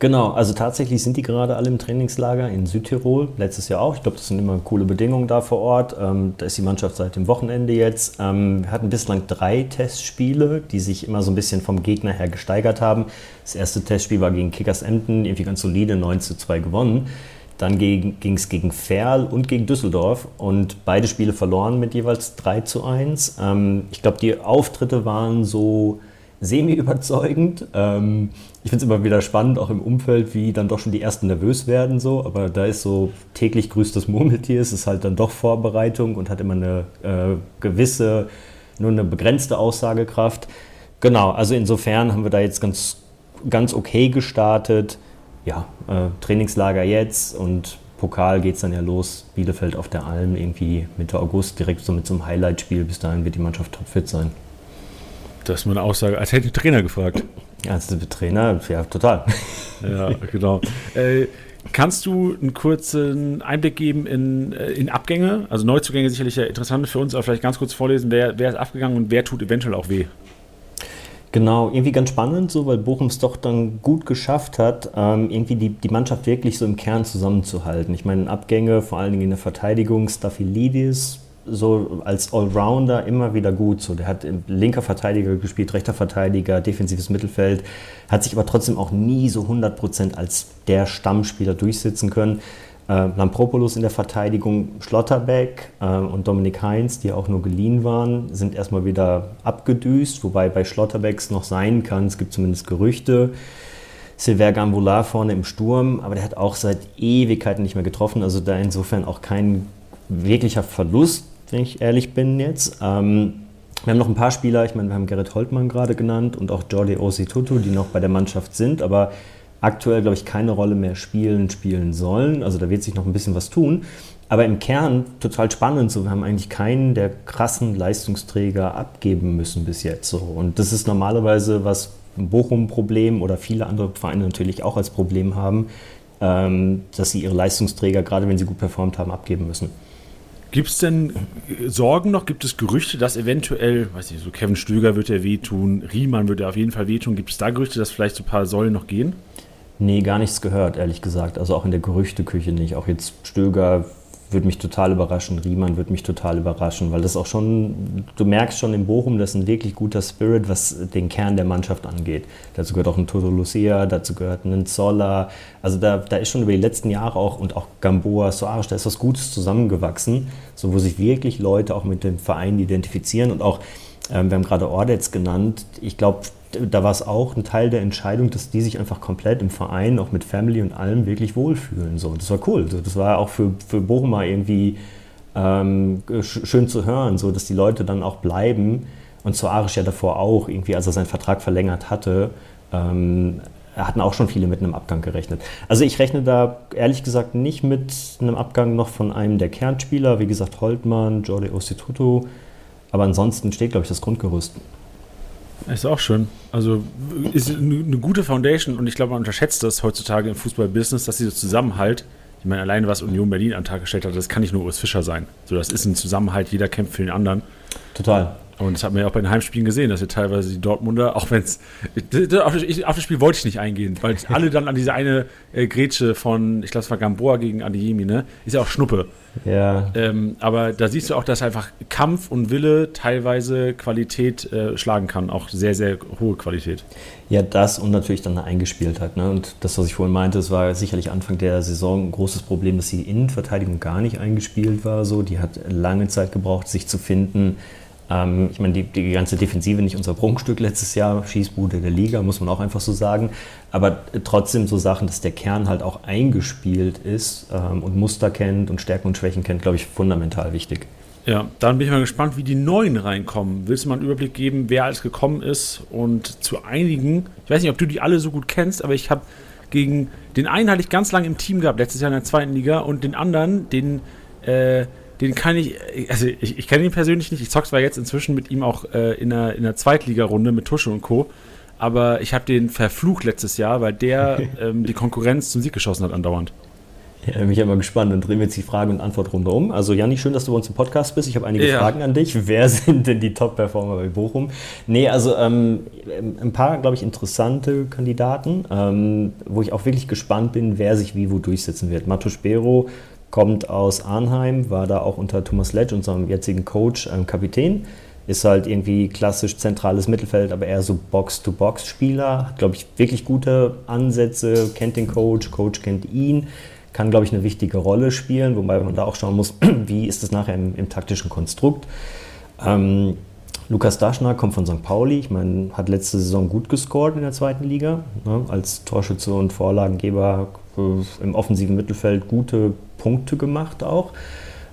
Speaker 2: Genau, also tatsächlich sind die gerade alle im Trainingslager in Südtirol, letztes Jahr auch. Ich glaube, das sind immer coole Bedingungen da vor Ort. Ähm, da ist die Mannschaft seit dem Wochenende jetzt. Ähm, wir hatten bislang drei Testspiele, die sich immer so ein bisschen vom Gegner her gesteigert haben. Das erste Testspiel war gegen Kickers Emden, irgendwie ganz solide, 9 zu 2 gewonnen. Dann ging es gegen Ferl und gegen Düsseldorf und beide Spiele verloren mit jeweils 3 zu 1. Ähm, ich glaube, die Auftritte waren so semi-überzeugend. Ähm, ich finde es immer wieder spannend, auch im Umfeld, wie dann doch schon die Ersten nervös werden. So. Aber da ist so täglich grüßt das Murmeltier, es ist halt dann doch Vorbereitung und hat immer eine äh, gewisse, nur eine begrenzte Aussagekraft. Genau, also insofern haben wir da jetzt ganz, ganz okay gestartet. Ja, äh, Trainingslager jetzt und Pokal geht es dann ja los. Bielefeld auf der Alm irgendwie Mitte August, direkt so mit so einem Highlight-Spiel. Bis dahin wird die Mannschaft topfit sein.
Speaker 1: Das ist nur eine Aussage, als hätte ich Trainer gefragt.
Speaker 2: Ja, als Trainer, ja, total.
Speaker 1: Ja, genau. Äh, kannst du einen kurzen Einblick geben in, äh, in Abgänge? Also Neuzugänge sicherlich ja interessant für uns, aber vielleicht ganz kurz vorlesen, wer, wer ist abgegangen und wer tut eventuell auch weh?
Speaker 2: Genau, irgendwie ganz spannend, so, weil Bochum es doch dann gut geschafft hat, ähm, irgendwie die, die Mannschaft wirklich so im Kern zusammenzuhalten. Ich meine, Abgänge, vor allen Dingen in der Verteidigung, Staphylidis, so als Allrounder immer wieder gut. So, der hat linker Verteidiger gespielt, rechter Verteidiger, defensives Mittelfeld, hat sich aber trotzdem auch nie so 100% als der Stammspieler durchsetzen können. Äh, Lampropoulos in der Verteidigung, Schlotterbeck äh, und Dominik Heinz, die auch nur geliehen waren, sind erstmal wieder abgedüst, wobei bei Schlotterbecks noch sein kann, es gibt zumindest Gerüchte. Silver Gamboula vorne im Sturm, aber der hat auch seit Ewigkeiten nicht mehr getroffen, also da insofern auch kein wirklicher Verlust wenn ich ehrlich bin jetzt. Ähm, wir haben noch ein paar Spieler, ich meine, wir haben Gerrit Holtmann gerade genannt und auch Jordi Ositutu, die noch bei der Mannschaft sind, aber aktuell, glaube ich, keine Rolle mehr spielen, spielen sollen. Also da wird sich noch ein bisschen was tun. Aber im Kern total spannend. So, wir haben eigentlich keinen der krassen Leistungsträger abgeben müssen bis jetzt. So. Und das ist normalerweise was Bochum-Problem oder viele andere Vereine natürlich auch als Problem haben ähm, dass sie ihre Leistungsträger, gerade wenn sie gut performt haben, abgeben müssen.
Speaker 1: Gibt es denn Sorgen noch? Gibt es Gerüchte, dass eventuell, weiß ich, so Kevin Stöger wird ja wehtun, Riemann wird ja auf jeden Fall wehtun. Gibt es da Gerüchte, dass vielleicht so ein paar Säulen noch gehen?
Speaker 2: Nee, gar nichts gehört, ehrlich gesagt. Also auch in der Gerüchteküche nicht. Auch jetzt Stöger würde mich total überraschen, Riemann würde mich total überraschen, weil das auch schon, du merkst schon in Bochum, das ist ein wirklich guter Spirit, was den Kern der Mannschaft angeht. Dazu gehört auch ein Toto Lucia, dazu gehört ein Zoller. Also da, da ist schon über die letzten Jahre auch und auch Gamboa, Soares, da ist was Gutes zusammengewachsen, so wo sich wirklich Leute auch mit dem Verein identifizieren und auch, ähm, wir haben gerade Ordets genannt, ich glaube, da war es auch ein Teil der Entscheidung, dass die sich einfach komplett im Verein, auch mit Family und allem, wirklich wohlfühlen. So, das war cool. Das war auch für, für Bochumer irgendwie ähm, schön zu hören, so, dass die Leute dann auch bleiben. Und zu Arisch ja davor auch, irgendwie, als er seinen Vertrag verlängert hatte, ähm, hatten auch schon viele mit einem Abgang gerechnet. Also ich rechne da ehrlich gesagt nicht mit einem Abgang noch von einem der Kernspieler, wie gesagt Holtmann, Jordi Ostituto. Aber ansonsten steht, glaube ich, das Grundgerüst.
Speaker 1: Ist auch schön. Also ist eine gute Foundation und ich glaube, man unterschätzt das heutzutage im Fußballbusiness, dass dieser Zusammenhalt, ich meine, alleine was Union Berlin an den Tag gestellt hat, das kann nicht nur Urs Fischer sein. So, das ist ein Zusammenhalt, jeder kämpft für den anderen.
Speaker 2: Total.
Speaker 1: Und das hat man ja auch bei den Heimspielen gesehen, dass wir teilweise die Dortmunder, auch wenn es. Auf, auf, das Spiel wollte ich nicht eingehen, weil alle dann an diese eine äh, Grätsche von, ich glaube, es war Gamboa gegen Adeyemi, ne? Ist ja auch Schnuppe.
Speaker 2: Ja.
Speaker 1: Ähm, aber da siehst du auch, dass einfach Kampf und Wille teilweise Qualität äh, schlagen kann. Auch sehr, sehr hohe Qualität.
Speaker 2: Ja, das und natürlich dann eine Eingespieltheit. Ne? Und das, was ich vorhin meinte, es war sicherlich Anfang der Saison ein großes Problem, dass die Innenverteidigung gar nicht eingespielt war. So. Die hat lange Zeit gebraucht, sich zu finden ähm, ich meine, die, die ganze Defensive nicht unser Prunkstück letztes Jahr, Schießbude der Liga, muss man auch einfach so sagen. Aber trotzdem so Sachen, dass der Kern halt auch eingespielt ist ähm, und Muster kennt und Stärken und Schwächen kennt, glaube ich, fundamental wichtig.
Speaker 1: Ja, dann bin ich mal gespannt, wie die Neuen reinkommen. Willst du mal einen Überblick geben, wer alles gekommen ist? Und zu einigen, ich weiß nicht, ob du die alle so gut kennst, aber ich habe gegen den einen hatte ich ganz lange im Team gehabt, letztes Jahr in der zweiten Liga, und den anderen, den äh, den kann ich, also ich, ich kenne ihn persönlich nicht. Ich zocke zwar jetzt inzwischen mit ihm auch äh, in einer, in einer Zweitligarunde mit Tusche und Co. Aber ich habe den verflucht letztes Jahr, weil der ähm, die Konkurrenz zum Sieg geschossen hat andauernd.
Speaker 2: Ja, mich immer gespannt. Dann drehen wir jetzt die Frage- und Antwortrunde um. Also Janni, schön, dass du bei uns im Podcast bist. Ich habe einige ja. Fragen an dich. Wer sind denn die Top-Performer bei Bochum? Nee, also ähm, ein paar, glaube ich, interessante Kandidaten, ähm, wo ich auch wirklich gespannt bin, wer sich wie wo durchsetzen wird. Matus Bero kommt aus Arnheim, war da auch unter Thomas Letsch, unserem jetzigen Coach, ähm, Kapitän. Ist halt irgendwie klassisch zentrales Mittelfeld, aber eher so Box-to-Box-Spieler. Hat, glaube ich, wirklich gute Ansätze, kennt den Coach, Coach kennt ihn. Kann, glaube ich, eine wichtige Rolle spielen, wobei man da auch schauen muss, wie ist das nachher im, im taktischen Konstrukt. Ähm, Lukas Daschner kommt von St. Pauli. Ich meine, hat letzte Saison gut gescored in der zweiten Liga. Ne? Als Torschütze und Vorlagengeber im offensiven Mittelfeld gute Punkte gemacht auch.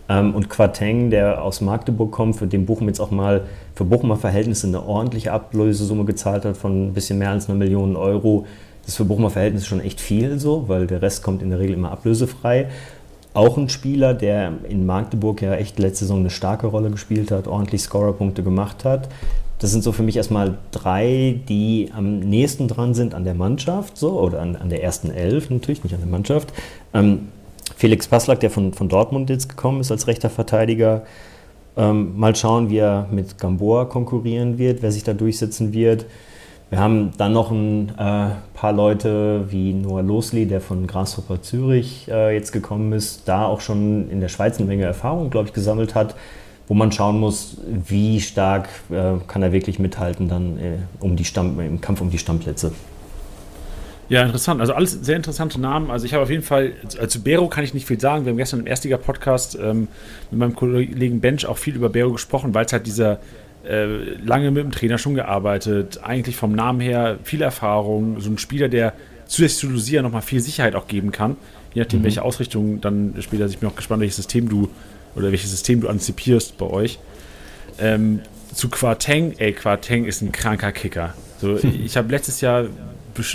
Speaker 2: Ähm, und Quateng, der aus Magdeburg kommt, für den Bochum jetzt auch mal für Bochumer Verhältnisse eine ordentliche Ablösesumme gezahlt hat von ein bisschen mehr als einer Million Euro. Das ist für Bochumer Verhältnisse schon echt viel so, weil der Rest kommt in der Regel immer ablösefrei. Auch ein Spieler, der in Magdeburg ja echt letzte Saison eine starke Rolle gespielt hat, ordentlich Scorerpunkte gemacht hat. Das sind so für mich erstmal drei, die am nächsten dran sind an der Mannschaft, so, oder an, an der ersten Elf natürlich, nicht an der Mannschaft. Ähm, Felix Passlack, der von, von Dortmund jetzt gekommen ist als rechter Verteidiger. Ähm, mal schauen, wie er mit Gamboa konkurrieren wird, wer sich da durchsetzen wird. Wir haben dann noch ein äh, paar Leute wie Noah Losli, der von Grasshopper Zürich äh, jetzt gekommen ist, da auch schon in der Schweiz eine Menge Erfahrung, glaube ich, gesammelt hat wo man schauen muss, wie stark äh, kann er wirklich mithalten dann äh, um die Stamm, im Kampf um die Stammplätze.
Speaker 1: Ja, interessant. Also alles sehr interessante Namen. Also ich habe auf jeden Fall, also zu Bero kann ich nicht viel sagen. Wir haben gestern im Erstliga-Podcast ähm, mit meinem Kollegen Bench auch viel über Bero gesprochen, weil es halt dieser äh, lange mit dem Trainer schon gearbeitet, eigentlich vom Namen her viel Erfahrung, so ein Spieler, der zusätzlich zu Lucia nochmal viel Sicherheit auch geben kann, je nachdem, mhm. welche Ausrichtung dann später, ich bin auch gespannt, welches System du oder welches System du antizipierst bei euch. Ähm, zu Quarteng, ey, Quarteng ist ein kranker Kicker. So, ich habe letztes Jahr,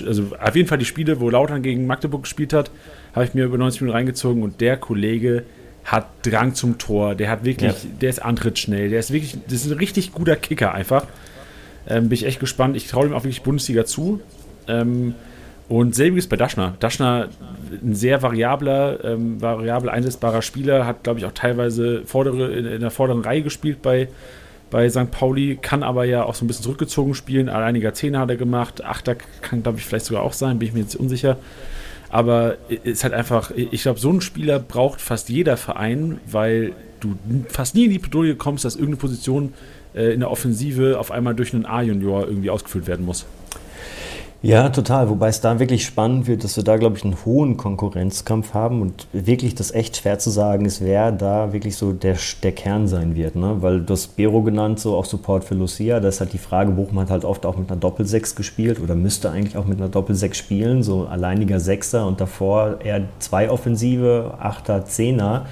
Speaker 1: also auf jeden Fall die Spiele, wo Lautern gegen Magdeburg gespielt hat, habe ich mir über 90 Minuten reingezogen und der Kollege hat Drang zum Tor, der hat wirklich, ja. der ist antrittsschnell, der ist wirklich, das ist ein richtig guter Kicker einfach. Ähm, bin ich echt gespannt. Ich traue ihm auch wirklich Bundesliga zu. Ähm, Und selbiges bei Daschner. Daschner, ein sehr variabler, ähm, variabel einsetzbarer Spieler, hat, glaube ich, auch teilweise vordere, in, in der vorderen Reihe gespielt bei, bei St. Pauli, kann aber ja auch so ein bisschen zurückgezogen spielen. Alleiniger Zehner hat er gemacht. Achter kann, glaube ich, vielleicht sogar auch sein, bin ich mir jetzt unsicher. Aber es ist halt einfach, ich glaube, so einen Spieler braucht fast jeder Verein, weil du fast nie in die Pedouille kommst, dass irgendeine Position äh, in der Offensive auf einmal durch einen A-Junior irgendwie ausgefüllt werden muss.
Speaker 2: Ja, total. Wobei es da wirklich spannend wird, dass wir da, glaube ich, einen hohen Konkurrenzkampf haben und wirklich das echt schwer zu sagen ist, wer da wirklich so der, der Kern sein wird. Ne? Weil du hast Bero genannt, so auch Support für Lucia. Das ist halt die Frage, Bochum hat halt oft auch mit einer Doppelsechs gespielt oder müsste eigentlich auch mit einer Doppelsechs spielen, so alleiniger Sechser und davor eher zwei Offensive, Achter, Zehner.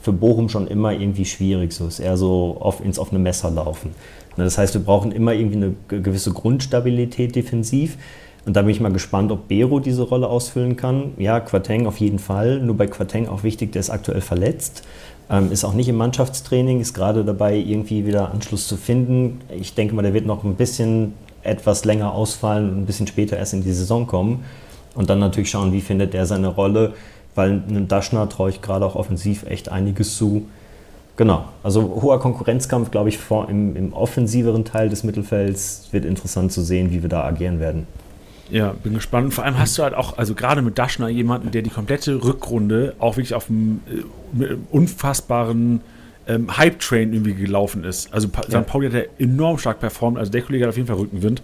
Speaker 2: Für Bochum schon immer irgendwie schwierig. So ist eher so auf, ins offene Messer laufen. Ne, das heißt, wir brauchen immer irgendwie eine gewisse Grundstabilität defensiv. Und da bin ich mal gespannt, ob Bero diese Rolle ausfüllen kann. Ja, Quateng auf jeden Fall. Nur bei Quateng auch wichtig, der ist aktuell verletzt. Ähm, ist auch nicht im Mannschaftstraining, ist gerade dabei, irgendwie wieder Anschluss zu finden. Ich denke mal, der wird noch ein bisschen etwas länger ausfallen und ein bisschen später erst in die Saison kommen. Und dann natürlich schauen, wie findet er seine Rolle, weil einem Daschner traue ich gerade auch offensiv echt einiges zu. Genau, also hoher Konkurrenzkampf, glaube ich, vor, im, im offensiveren Teil des Mittelfelds wird interessant zu sehen, wie wir da agieren werden.
Speaker 1: Ja, bin gespannt. Vor allem hast du halt auch, also gerade mit Daschner, jemanden, der die komplette Rückrunde auch wirklich auf einem äh, unfassbaren ähm, Hype-Train irgendwie gelaufen ist. Also ja. St. Pauli hat ja enorm stark performt, also der Kollege hat auf jeden Fall Rückenwind.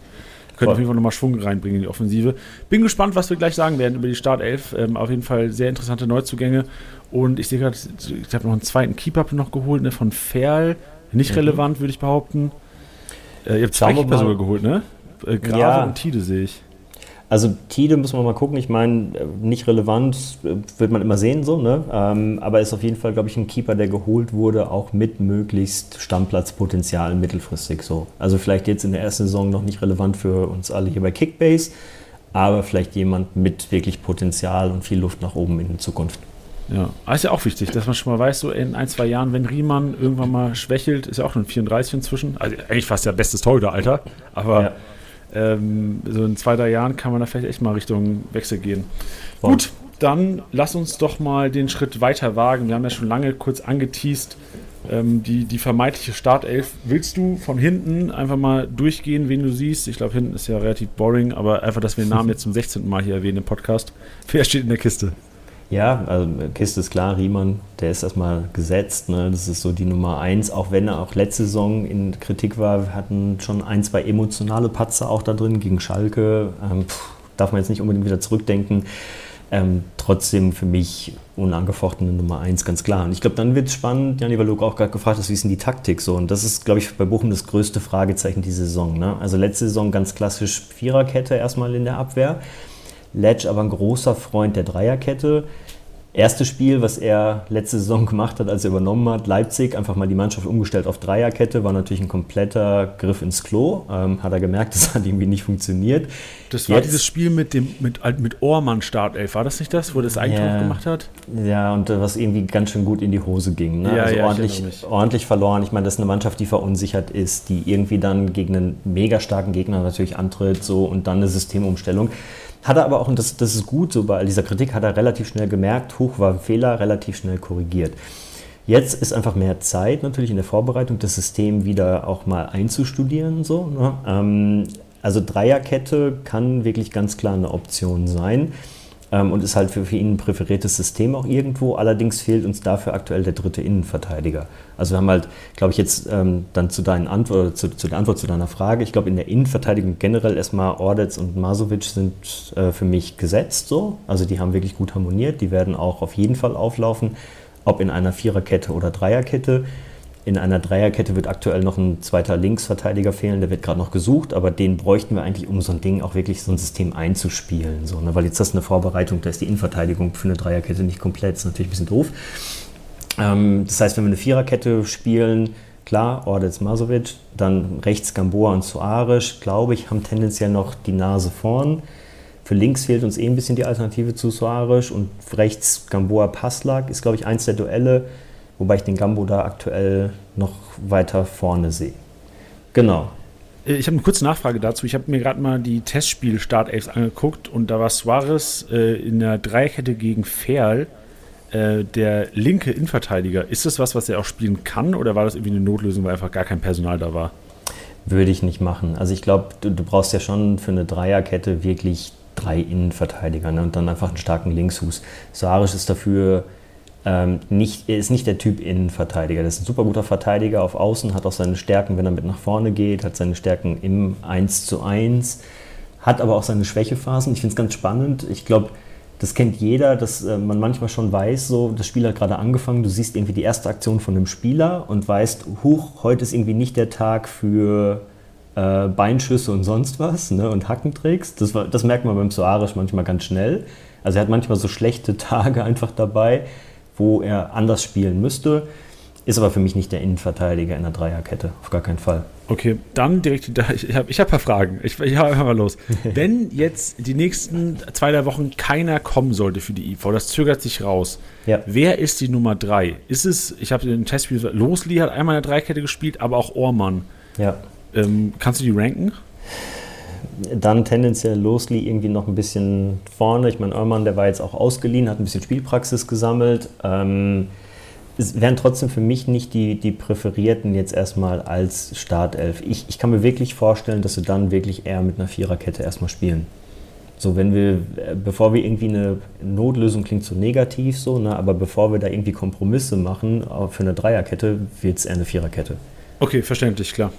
Speaker 1: Könnte auf jeden Fall nochmal Schwung reinbringen in die Offensive. Bin gespannt, was wir gleich sagen werden über die Startelf. Ähm, auf jeden Fall sehr interessante Neuzugänge. Und ich sehe gerade, ich habe noch einen zweiten Keeper noch geholt, ne, von Ferl. Nicht mhm. relevant, würde ich behaupten. Äh, ihr habt zwei Keeper sogar geholt, ne? Äh, Grave ja. und Tide sehe ich.
Speaker 2: Also Tide müssen wir mal gucken. Ich meine, nicht relevant, wird man immer sehen, so, ne? Ähm, aber ist auf jeden Fall, glaube ich, ein Keeper, der geholt wurde, auch mit möglichst Stammplatzpotenzial mittelfristig so. Also vielleicht jetzt in der ersten Saison noch nicht relevant für uns alle hier bei Kickbase, aber vielleicht jemand mit wirklich Potenzial und viel Luft nach oben in der Zukunft.
Speaker 1: Ja, aber ist ja auch wichtig, dass man schon mal weiß, so in ein, zwei Jahren, wenn Riemann irgendwann mal schwächelt, ist ja auch schon 34 inzwischen. Also eigentlich fast ja bestes Torhüter-Alter, aber ja ähm, so in zwei, drei Jahren kann man da vielleicht echt mal Richtung Wechsel gehen. Wow. Gut, dann lass uns doch mal den Schritt weiter wagen. Wir haben ja schon lange kurz angeteased, ähm, die, die vermeintliche Startelf. Willst du von hinten einfach mal durchgehen, wen du siehst? Ich glaube, hinten ist ja relativ boring, aber einfach, dass wir den Namen jetzt zum 16. Mal hier erwähnen im Podcast. Wer steht in der Kiste?
Speaker 2: Ja, also Kiste ist klar, Riemann, der ist erstmal gesetzt. Ne? Das ist so die Nummer eins, auch wenn er auch letzte Saison in Kritik war. Wir hatten schon ein, zwei emotionale Patzer auch da drin gegen Schalke. Ähm, pff, darf man jetzt nicht unbedingt wieder zurückdenken. Ähm, trotzdem für mich unangefochtene Nummer eins, ganz klar. Und ich glaube, dann wird es spannend, Jani, du auch gerade gefragt wie ist denn die Taktik so? Und das ist, glaube ich, bei Bochum das größte Fragezeichen diese Saison. Ne? Also letzte Saison ganz klassisch Viererkette erstmal in der Abwehr. Ledge aber ein großer Freund der Dreierkette. Erstes Spiel, was er letzte Saison gemacht hat, als er übernommen hat, Leipzig, einfach mal die Mannschaft umgestellt auf Dreierkette, war natürlich ein kompletter Griff ins Klo. Ähm, hat er gemerkt, das hat irgendwie nicht funktioniert.
Speaker 1: Das war Jetzt, dieses Spiel mit dem mit, mit Ohrmann Startelf, war das nicht das, wo das Eigentor ja, gemacht hat?
Speaker 2: Ja, und was irgendwie ganz schön gut in die Hose ging. Ne? Ja, also ja, ordentlich, ordentlich verloren. Ich meine, das ist eine Mannschaft, die verunsichert ist, die irgendwie dann gegen einen mega starken Gegner natürlich antritt so und dann eine Systemumstellung. Hat er aber auch, und das, das ist gut so bei dieser Kritik, hat er relativ schnell gemerkt, hoch war ein Fehler, relativ schnell korrigiert. Jetzt ist einfach mehr Zeit natürlich in der Vorbereitung, das System wieder auch mal einzustudieren. So, ne? ähm, also Dreierkette kann wirklich ganz klar eine Option sein und ist halt für, für ihn ein präferiertes System auch irgendwo. Allerdings fehlt uns dafür aktuell der dritte Innenverteidiger. Also wir haben halt, glaube ich, jetzt ähm, dann zu, deinen Antwort, zu, zu, der Antwort zu deiner Frage, ich glaube in der Innenverteidigung generell erstmal Ordetz und Masovic sind äh, für mich gesetzt so. Also die haben wirklich gut harmoniert, die werden auch auf jeden Fall auflaufen, ob in einer Viererkette oder Dreierkette. In einer Dreierkette wird aktuell noch ein zweiter Linksverteidiger fehlen, der wird gerade noch gesucht, aber den bräuchten wir eigentlich, um so ein Ding auch wirklich so ein System einzuspielen. So, ne? Weil jetzt das eine Vorbereitung, da ist die Innenverteidigung für eine Dreierkette nicht komplett, ist natürlich ein bisschen doof. Ähm, das heißt, wenn wir eine Viererkette spielen, klar, Ordetz Masovic, dann rechts Gamboa und Suarez, glaube ich, haben tendenziell noch die Nase vorn. Für links fehlt uns eh ein bisschen die Alternative zu Suarez und rechts Gamboa Passlag ist, glaube ich, eins der Duelle wobei ich den Gambo da aktuell noch weiter vorne sehe. Genau.
Speaker 1: Äh, ich habe eine kurze Nachfrage dazu. Ich habe mir gerade mal die Testspiel-Startelfs angeguckt und da war Suarez äh, in der Dreierkette gegen Ferl äh, der linke Innenverteidiger. Ist das was, was er auch spielen kann oder war das irgendwie eine Notlösung, weil einfach gar kein Personal da war?
Speaker 2: Würde ich nicht machen. Also ich glaube, du, du, brauchst ja schon für eine Dreierkette wirklich drei Innenverteidiger ne? und dann einfach einen starken Linksfuß. Suarez ist dafür ähm, nicht, ist nicht der Typ Innenverteidiger. Das ist ein super guter Verteidiger auf Außen, hat auch seine Stärken, wenn er mit nach vorne geht, hat seine Stärken im 1 zu 1, hat aber auch seine Schwächephasen. Ich finde es ganz spannend. Ich glaube, das kennt jeder, dass äh, man manchmal schon weiß, so das Spiel hat gerade angefangen, du siehst irgendwie die erste Aktion von einem Spieler und weißt, huch, heute ist irgendwie nicht der Tag für äh, Beinschüsse und sonst was ne, und Hackentricks. Das, das merkt man beim Soares manchmal ganz schnell. Also er hat manchmal so schlechte Tage einfach dabei wo er anders spielen müsste. Ist aber für mich nicht der Innenverteidiger in der Dreierkette, auf gar keinen Fall.
Speaker 1: Okay, dann direkt, ich habe ich hab ein paar Fragen. Ich, ich hör mal los. Wenn jetzt die nächsten zwei, drei Wochen keiner kommen sollte für die IV, das zögert sich raus. Ja. Wer ist die Nummer drei? Ist es, ich habe den Testspiel, Losli hat einmal in der Dreierkette gespielt, aber auch Ohrmann.
Speaker 2: Ja.
Speaker 1: Ähm, kannst du die ranken?
Speaker 2: Dann tendenziell Losli irgendwie noch ein bisschen vorne. Ich meine, Oermann, der war jetzt auch ausgeliehen, hat ein bisschen Spielpraxis gesammelt. Ähm, es wären trotzdem für mich nicht die, die Präferierten jetzt erstmal als Startelf. Ich, ich kann mir wirklich vorstellen, dass sie dann wirklich eher mit einer Viererkette erstmal spielen. So, wenn wir, bevor wir irgendwie eine Notlösung klingt so negativ so, ne, aber bevor wir da irgendwie Kompromisse machen für eine Dreierkette, wird es eher eine Viererkette.
Speaker 1: Okay, verständlich, klar.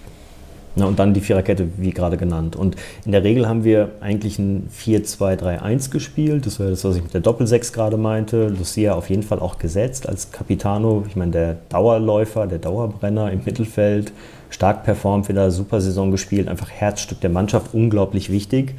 Speaker 2: Na, und dann die Viererkette, wie gerade genannt. Und in der Regel haben wir eigentlich ein 4-2-3-1 gespielt. Das war das, was ich mit der Doppel-6 gerade meinte. Lucia auf jeden Fall auch gesetzt als Capitano. Ich meine, der Dauerläufer, der Dauerbrenner im Mittelfeld. Stark performt, wieder super Saison gespielt. Einfach Herzstück der Mannschaft, unglaublich wichtig.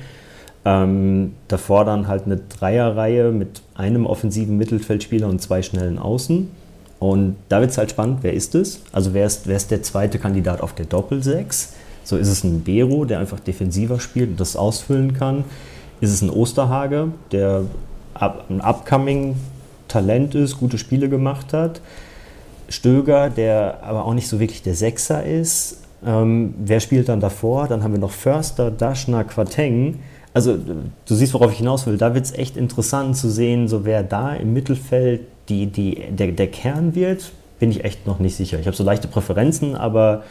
Speaker 2: Ähm, davor dann halt eine Dreierreihe mit einem offensiven Mittelfeldspieler und zwei schnellen Außen. Und da wird es halt spannend, wer ist es? Also wer ist, wer ist der zweite Kandidat auf der Doppel-6? So ist es ein Bero, der einfach defensiver spielt und das ausfüllen kann. Ist es ein Osterhage, der ein upcoming Talent ist, gute Spiele gemacht hat. Stöger, der aber auch nicht so wirklich der Sechser ist. Ähm, wer spielt dann davor? Dann haben wir noch Förster, Daschner, Quateng. Also du siehst, worauf ich hinaus will. Da wird es echt interessant zu sehen, so wer da im Mittelfeld die, die, der, der Kern wird, bin ich echt noch nicht sicher. Ich habe so leichte Präferenzen, aber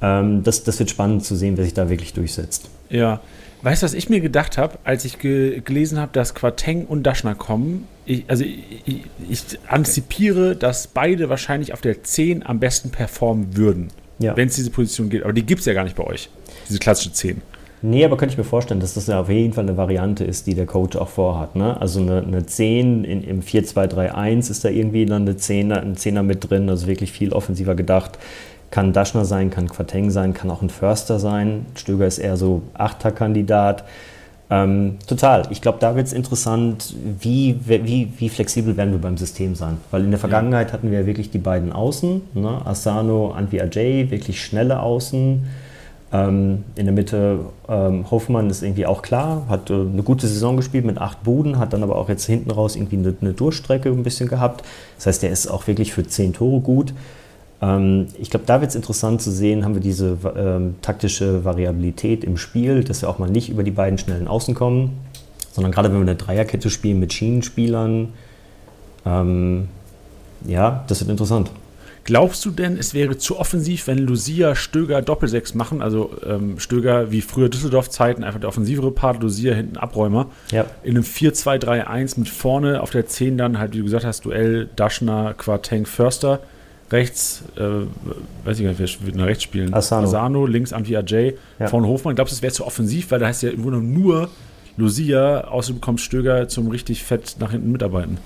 Speaker 2: das, das wird spannend zu sehen, wer sich da wirklich durchsetzt.
Speaker 1: Ja. Weißt du, was ich mir gedacht habe, als ich ge gelesen habe, dass Quateng und Daschner kommen? Ich, also ich, ich, ich, antizipiere, dass beide wahrscheinlich auf der 10 am besten performen würden, ja. wenn es diese Position geht. Aber die gibt es ja gar nicht bei euch, diese klassische 10.
Speaker 2: Nee, aber könnte ich mir vorstellen, dass das ja auf jeden Fall eine Variante ist, die der Coach auch vorhat. Ne? Also eine, eine 10 in, im 4-2-3-1 ist da irgendwie dann eine 10er, ein 10er mit drin, also wirklich viel offensiver gedacht. Kann Daschner sein, kann Quateng sein, kann auch ein Förster sein. Stöger ist eher so Achter-Kandidat. Ähm, total. Ich glaube, da wird es interessant, wie, wie, wie flexibel werden wir beim System sein. Weil in der Vergangenheit ja. hatten wir wirklich die beiden Außen, ne? Asano, Antwi Ajay, wirklich schnelle Außen. Ähm, in der Mitte ähm, Hoffmann ist irgendwie auch klar, hat äh, eine gute Saison gespielt mit acht Buden, hat dann aber auch jetzt hinten raus irgendwie eine, eine Durchstrecke ein bisschen gehabt. Das heißt, der ist auch wirklich für zehn Tore gut. Ähm, ich glaube, da wird es interessant zu sehen, haben wir diese ähm, taktische Variabilität im Spiel, dass wir auch mal nicht über die beiden schnellen Außen kommen, sondern gerade wenn wir eine Dreierkette spielen mit Schienenspielern, ähm, ja, das wird interessant.
Speaker 1: Glaubst du denn, es wäre zu offensiv, wenn Lucia Stöger Doppelsechs machen? Also ähm, Stöger wie früher Düsseldorf-Zeiten, einfach der offensivere Part, Lucia hinten Abräumer.
Speaker 2: Ja.
Speaker 1: In einem 4-2-3-1 mit vorne auf der 10 dann halt, wie du gesagt hast, Duell Daschner, Quarteng, Förster rechts, äh, weiß ich gar nicht, wer wird nach rechts spielen?
Speaker 2: Asano.
Speaker 1: Asano links Anti Ajay, ja. vorne Hofmann. Glaubst du, das wäre zu offensiv, weil da heißt ja im Grunde nur Lucia, außer du bekommst Stöger zum richtig fett nach hinten mitarbeiten.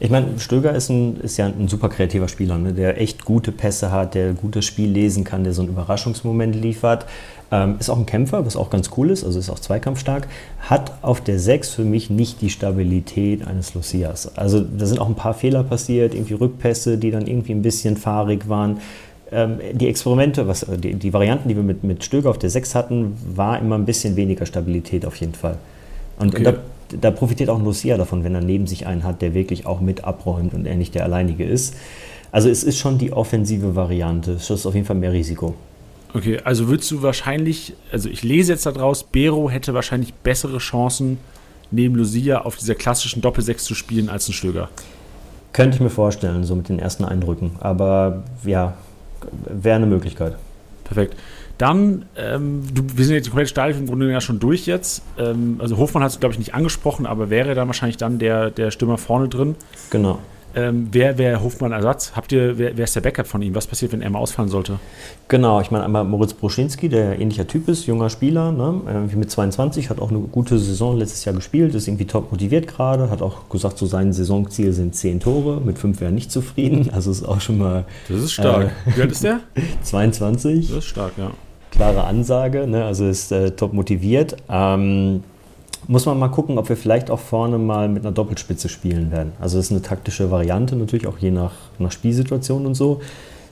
Speaker 2: Ich meine, Stöger ist, ein, ist ja ein super kreativer Spieler, ne? der echt gute Pässe hat, der gutes Spiel lesen kann, der so einen Überraschungsmoment liefert. Ähm, ist auch ein Kämpfer, was auch ganz cool ist, also ist auch zweikampfstark. Hat auf der 6 für mich nicht die Stabilität eines Lucias. Also da sind auch ein paar Fehler passiert, irgendwie Rückpässe, die dann irgendwie ein bisschen fahrig waren. Ähm, die Experimente, was, die, die, Varianten, die wir mit, mit Stöger auf der 6 hatten, war immer ein bisschen weniger Stabilität auf jeden Fall. Und, okay. da, da, profitiert auch ein Lucia davon, wenn er neben sich einen hat, der wirklich auch mit abräumt und er nicht der Alleinige ist. Also es ist schon die offensive Variante. Es ist auf jeden Fall mehr Risiko.
Speaker 1: Okay, also würdest du wahrscheinlich, also ich lese jetzt daraus, Bero hätte wahrscheinlich bessere Chancen, neben Lucia auf dieser klassischen Doppelsechs zu spielen als ein Stöger.
Speaker 2: Könnte ich mir vorstellen, so mit den ersten Eindrücken. Aber ja, wäre eine Möglichkeit.
Speaker 1: Perfekt. Dann, ähm, du, wir sind jetzt die komplette Stadion im Grunde ja schon durch jetzt. Ähm, also Hofmann hast du, glaube ich, nicht angesprochen, aber wäre dann wahrscheinlich dann der, der Stürmer vorne drin.
Speaker 2: Genau.
Speaker 1: Ähm, wer wäre Hofmann Ersatz? Habt ihr, wer, wer, ist der Backup von ihm? Was passiert, wenn er mal ausfallen sollte?
Speaker 2: Genau, ich meine einmal Moritz Broschinski, der ähnlicher Typ ist, junger Spieler, ne? irgendwie mit 22, hat auch eine gute Saison letztes Jahr gespielt, ist irgendwie top motiviert gerade, hat auch gesagt, so sein Saisonziel sind 10 Tore, mit 5 wäre er nicht zufrieden, also ist auch schon mal...
Speaker 1: Das ist stark. Äh, Wie alt ist der?
Speaker 2: 22.
Speaker 1: Das ist stark, ja.
Speaker 2: Klare Ansage, ne? also ist äh, top motiviert. Ähm, muss man mal gucken, ob wir vielleicht auch vorne mal mit einer Doppelspitze spielen werden. Also das ist eine taktische Variante natürlich, auch je nach, nach Spielsituation und so.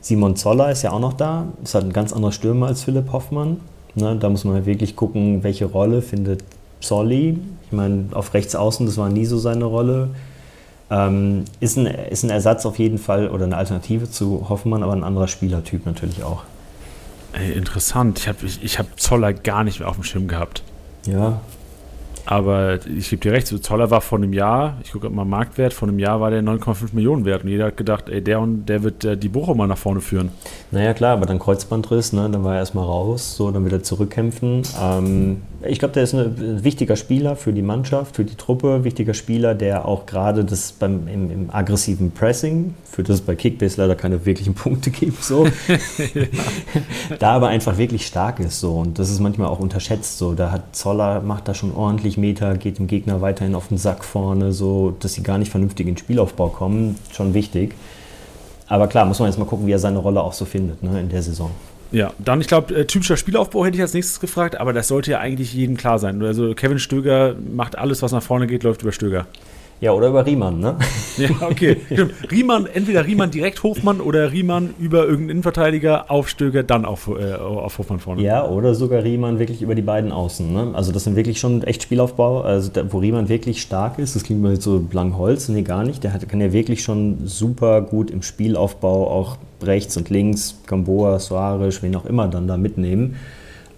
Speaker 2: Simon Zoller ist ja auch noch da, ist halt ein ganz anderer Stürmer als Philipp Hoffmann. Ne, da muss man halt wirklich gucken, welche Rolle findet Zolli. Ich meine, auf rechts außen, das war nie so seine Rolle. Ähm, ist, ein, ist ein Ersatz auf jeden Fall oder eine Alternative zu Hoffmann, aber ein anderer Spielertyp natürlich auch.
Speaker 1: Ey, interessant. Ich habe ich, ich hab Zoller gar nicht mehr auf dem Schirm gehabt.
Speaker 2: Ja,
Speaker 1: aber ich gebe dir recht, so Zoller war vor einem Jahr, ich gucke mal Marktwert, vor einem Jahr war der 9,5 Millionen wert und jeder hat gedacht, ey, der und der wird äh, die Bochumer nach vorne führen.
Speaker 2: Naja, klar, aber dann Kreuzbandriss, ne, dann war er erstmal raus, so, dann wieder zurückkämpfen. Ähm, ich glaube, der ist ein wichtiger Spieler für die Mannschaft, für die Truppe, wichtiger Spieler, der auch gerade das beim im, im, aggressiven Pressing, für das es bei Kickbase leider keine wirklichen Punkte gibt, so, da aber einfach wirklich stark ist, so, und das ist manchmal auch unterschätzt, so, da hat Zoller, macht da schon ordentlich Meter, geht dem Gegner weiterhin auf den Sack vorne, so dass sie gar nicht vernünftig in den Spielaufbau kommen, schon wichtig. Aber klar, muss man jetzt mal gucken, wie er seine Rolle auch so findet ne, in der Saison.
Speaker 1: Ja, dann, ich glaube, äh, typischer Spielaufbau hätte ich als nächstes gefragt, aber das sollte ja eigentlich jedem klar sein. Also Kevin Stöger macht alles, was nach vorne geht, läuft über Stöger.
Speaker 2: Ja, oder über Riemann, ne?
Speaker 1: Ja, okay. Riemann, entweder Riemann direkt Hofmann oder Riemann über irgendeinen Innenverteidiger auf Stöger, dann auf, äh, auf Hofmann vorne.
Speaker 2: Ja, oder sogar Riemann wirklich über die beiden Außen. Ne? Also das sind wirklich schon echt Spielaufbau, also da, wo Riemann wirklich stark ist. Das klingt mal so blank Holz, nee, gar nicht. Der hat, kann ja wirklich schon super gut im Spielaufbau auch rechts und links, Gamboa, Soares, wen auch immer dann da mitnehmen.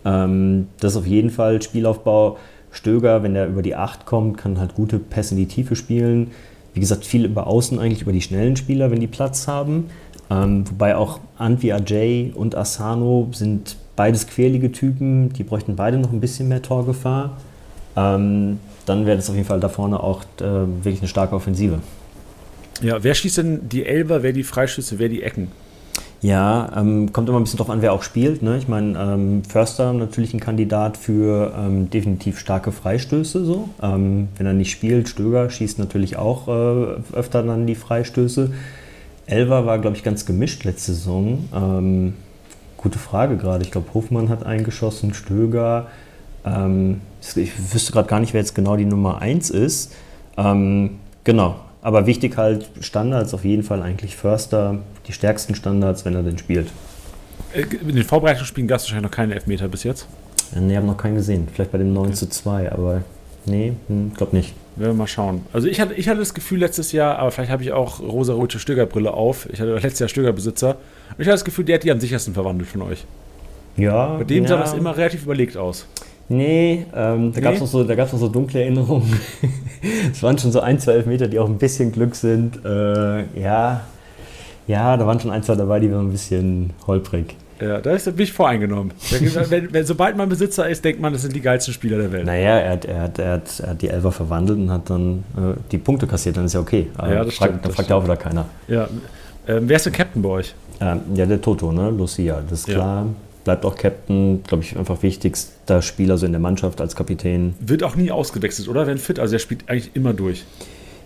Speaker 2: Ähm, das ist auf jeden Fall Spielaufbau Stöger, wenn der über die 8 kommt, kann halt gute Pässe in die Tiefe spielen. Wie gesagt, viel über Außen eigentlich, über die schnellen Spieler, wenn die Platz haben. Ähm, wobei auch Antwi Ajay und Asano sind beides quälige Typen. Die bräuchten beide noch ein bisschen mehr Torgefahr. Ähm, dann wäre das auf jeden Fall da vorne auch äh, wirklich eine starke Offensive.
Speaker 1: Ja, wer schießt denn die Elber, wer die Freischüsse, wer die Ecken?
Speaker 2: Ja, ähm, kommt immer ein bisschen drauf an, wer auch spielt. Ne? Ich meine, ähm, Förster natürlich ein Kandidat für ähm, definitiv starke Freistöße. So. Ähm, wenn er nicht spielt, Stöger schießt natürlich auch äh, öfter dann die Freistöße. Elver war, glaube ich, ganz gemischt letzte Saison. Ähm, gute Frage gerade. Ich glaube, Hofmann hat eingeschossen, Stöger. Ähm, ich wüsste gerade gar nicht, wer jetzt genau die Nummer 1 ist. genau, aber wichtig halt Standards auf jeden Fall eigentlich Förster, die stärksten Standards, wenn er denn spielt.
Speaker 1: Äh, in den Vorbereitungsspielen gab es wahrscheinlich noch keine Elfmeter bis jetzt.
Speaker 2: Ne, haben noch keinen gesehen. Vielleicht bei dem 9 okay. zu 2, aber nee, hm, glaub nicht.
Speaker 1: Werden wir mal schauen. Also ich hatte, ich hatte das Gefühl letztes Jahr, aber vielleicht habe ich auch rosa-rote Stögerbrille auf. Ich hatte letztes Jahr Stögerbesitzer. Und ich hatte das Gefühl, der hat die am sichersten verwandelt von euch.
Speaker 2: Ja.
Speaker 1: Bei dem
Speaker 2: ja.
Speaker 1: sah das immer relativ überlegt aus.
Speaker 2: Nee, ähm, da nee? gab es noch, so, noch so dunkle Erinnerungen. es waren schon so ein, zwei Elfmeter, die auch ein bisschen Glück sind. Äh, ja, ja, da waren schon ein, zwei dabei, die waren ein bisschen holprig.
Speaker 1: Ja, da bin ich voreingenommen. wenn, wenn, sobald man Besitzer ist, denkt man, das sind die geilsten Spieler der Welt.
Speaker 2: Naja, er hat, er hat, er hat, er hat die Elfer verwandelt und hat dann äh, die Punkte kassiert, dann ist ja okay.
Speaker 1: Aber ja, das
Speaker 2: fragt,
Speaker 1: stimmt.
Speaker 2: Da fragt ja auch wieder keiner.
Speaker 1: Ja. Ähm, wer ist der Captain bei euch?
Speaker 2: Ähm, ja, der Toto, ne? Lucia, das ist ja. klar bleibt auch Captain, glaube ich, einfach wichtigster Spieler so in der Mannschaft als Kapitän.
Speaker 1: Wird auch nie ausgewechselt, oder? Wenn fit, also er spielt eigentlich immer durch.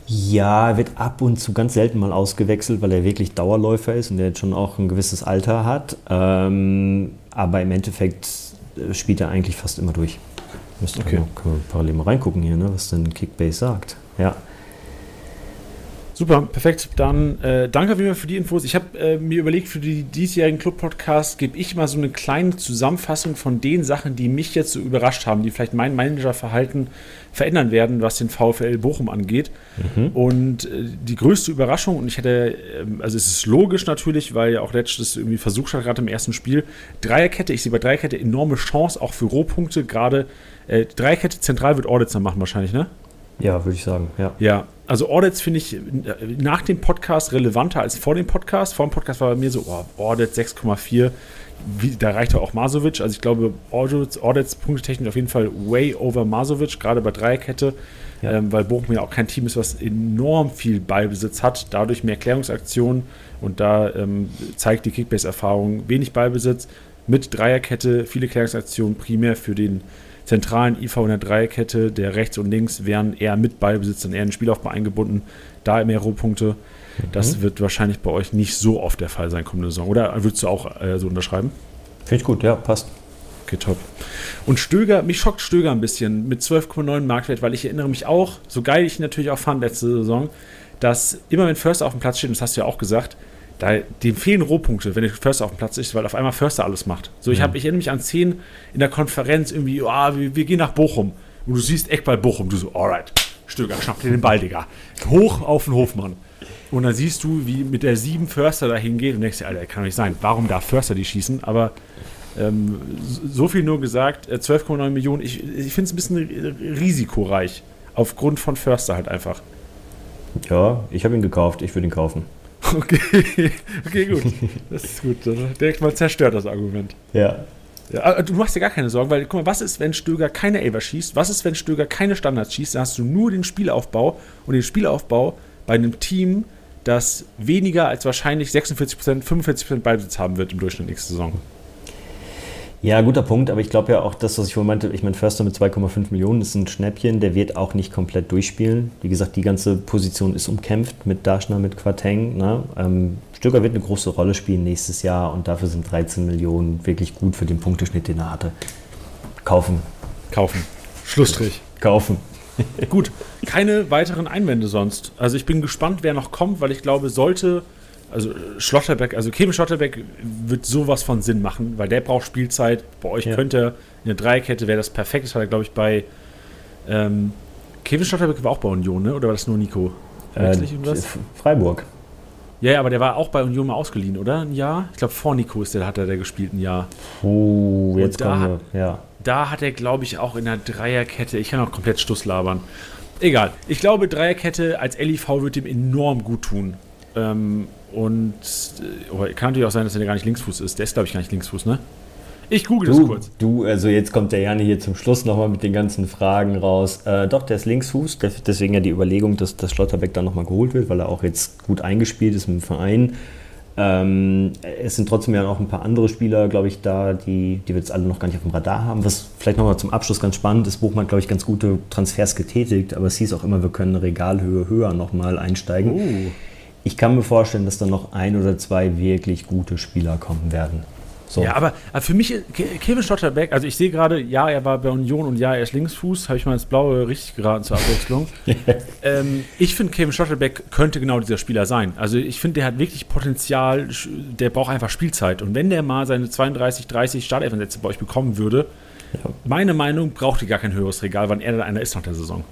Speaker 2: Ja, er wird ab und zu ganz selten mal ausgewechselt, weil er wirklich Dauerläufer ist und er jetzt schon auch ein gewisses Alter hat. Ähm, aber im Endeffekt äh, spielt er eigentlich fast immer durch. Müsste okay. können wir parallel mal reingucken hier, ne, was denn Kickbase sagt. Ja.
Speaker 1: Super, perfekt. Dann äh, danke wieder für die Infos. Ich habe äh, mir überlegt, für die diesjährigen Club-Podcast gebe ich mal so eine kleine Zusammenfassung von den Sachen, die mich jetzt so überrascht haben, die vielleicht mein Managerverhalten verändern werden, was den VfL Bochum angeht. Mhm. Und äh, die größte Überraschung, und ich hätte, ähm, also es ist logisch natürlich, weil ja auch letztes irgendwie versucht hat, gerade im ersten Spiel, Dreierkette, ich sehe bei Dreierkette enorme Chance, auch für Rohpunkte, gerade äh, Dreierkette zentral wird dann machen wahrscheinlich, ne?
Speaker 2: Ja, würde ich sagen, ja.
Speaker 1: Ja, also Audits finde ich nach dem Podcast relevanter als vor dem Podcast. Vor dem Podcast war bei mir so, oh, Audits 6,4, da reicht auch Masovic. Also ich glaube, Audits, Audits punktetechnisch auf jeden Fall way over Masovic, gerade bei Dreierkette, ja. ähm, weil Bochum ja auch kein Team ist, was enorm viel Ballbesitz hat, dadurch mehr Klärungsaktionen und da ähm, zeigt die Kickbase-Erfahrung wenig Ballbesitz mit Dreierkette, viele Klärungsaktionen primär für den zentralen IV in der Dreierkette, der rechts und links wären eher mit Ballbesitz, dann eher in den Spielaufbau eingebunden, da mehr Rohpunkte. Das mhm. wird wahrscheinlich bei euch nicht so oft der Fall sein kommende Saison. Oder würdest du auch äh, so unterschreiben?
Speaker 2: Finde ich gut, ja, passt.
Speaker 1: Okay, top. Und Stöger, mich schockt Stöger ein bisschen mit 12,9 Marktwert, weil ich erinnere mich auch, so geil ich natürlich auch fand letzte Saison, dass immer wenn Förster auf dem Platz steht, und das hast du ja auch gesagt, da, dem fehlen Rohpunkte, wenn der Förster auf dem Platz ist, weil auf einmal Förster alles macht. So, ich, hab, ich erinnere mich an Szenen in der Konferenz, irgendwie, oh, wir, wir, gehen nach Bochum. Und du siehst Eckball Bochum. Du so, alright, Stöger, schnapp dir den Ball, Digga. Hoch auf den Hofmann. Und dann siehst du, wie mit der sieben Förster da hingeht und denkst dir, Alter, kann doch nicht sein. Warum darf Förster die schießen? Aber ähm, so viel nur gesagt, 12,9 äh, Millionen. Ich, ich finde es ein bisschen risikoreich. Aufgrund von Förster halt einfach.
Speaker 2: Ja, ich habe ihn gekauft. Ich würde ihn kaufen.
Speaker 1: Okay, okay, gut. Das ist gut. Direkt mal zerstört das Argument.
Speaker 2: Ja.
Speaker 1: ja. Du machst dir gar keine Sorgen, weil guck mal, was ist, wenn Stöger keine Aver schießt? Was ist, wenn Stöger keine Standards schießt? Dann hast du nur den Spielaufbau und den Spielaufbau bei einem Team, das weniger als wahrscheinlich 46%, 45% Ballbesitz haben wird im Durchschnitt nächste Saison.
Speaker 2: Ja, guter Punkt, aber ich glaube ja auch das, was ich vorhin meinte, ich meine, Förster mit 2,5 Millionen ist ein Schnäppchen, der wird auch nicht komplett durchspielen. Wie gesagt, die ganze Position ist umkämpft mit Daschner, mit Quateng. Ne? Ähm, Stöger wird eine große Rolle spielen nächstes Jahr und dafür sind 13 Millionen wirklich gut für den Punkteschnitt, den er hatte. Kaufen.
Speaker 1: Kaufen. Schlussstrich.
Speaker 2: Kaufen.
Speaker 1: Gut, keine weiteren Einwände sonst. Also ich bin gespannt, wer noch kommt, weil ich glaube, sollte also Schlotterbeck, also Kevin Schlotterbeck wird sowas von Sinn machen, weil der braucht Spielzeit. Bei euch ja. könnte eine Dreikette wäre das perfekt. Das war, glaube ich, bei ähm, Kevin Schlotterbeck war auch bei Union, ne? Oder war das nur Nico?
Speaker 2: Äh, Freiburg.
Speaker 1: Ja, ja, aber der war auch bei Union mal ausgeliehen, oder? Ein Jahr? Ich glaube, vor Nico ist der, hat er der gespielt, ein Jahr.
Speaker 2: Puh, jetzt
Speaker 1: da, kommen wir, ja. Da hat er, glaube ich, auch in der Dreierkette, ich kann auch komplett Stuss labern. Egal. Ich glaube, Dreierkette als LIV wird ihm enorm gut tun. Ähm, und oh, kann natürlich auch sein, dass er gar nicht Linksfuß ist. Der ist, glaube ich, gar nicht Linksfuß, ne? Ich google
Speaker 2: du,
Speaker 1: das kurz.
Speaker 2: Du, also jetzt kommt der Janne hier zum Schluss nochmal mit den ganzen Fragen raus. Äh, doch, der ist Linksfuß, deswegen ja die Überlegung, dass, dass Schlotterbeck dann nochmal geholt wird, weil er auch jetzt gut eingespielt ist im Verein. Ähm, es sind trotzdem ja noch ein paar andere Spieler, glaube ich, da, die, die wir jetzt alle noch gar nicht auf dem Radar haben. Was vielleicht nochmal zum Abschluss ganz spannend ist, Buchmann, glaube ich, ganz gute Transfers getätigt, aber es hieß auch immer, wir können eine Regalhöhe höher nochmal einsteigen. Oh. Ich kann mir vorstellen, dass da noch ein oder zwei wirklich gute Spieler kommen werden.
Speaker 1: So. Ja, aber, aber, für mich, Kevin Schotterbeck, also ich sehe gerade, ja, er war bei Union und ja, er ist Linksfuß, habe ich mal ins Blaue richtig geraten zur Abwechslung. ähm, ich finde, Kevin Schotterbeck könnte genau dieser Spieler sein. Also ich finde, der hat wirklich Potenzial, der braucht einfach Spielzeit. Und wenn der mal seine 32, 30 Startelfensätze bei euch bekommen würde, ja. meine Meinung, braucht ihr gar kein höheres Regal, wann er dann einer ist nach der Saison.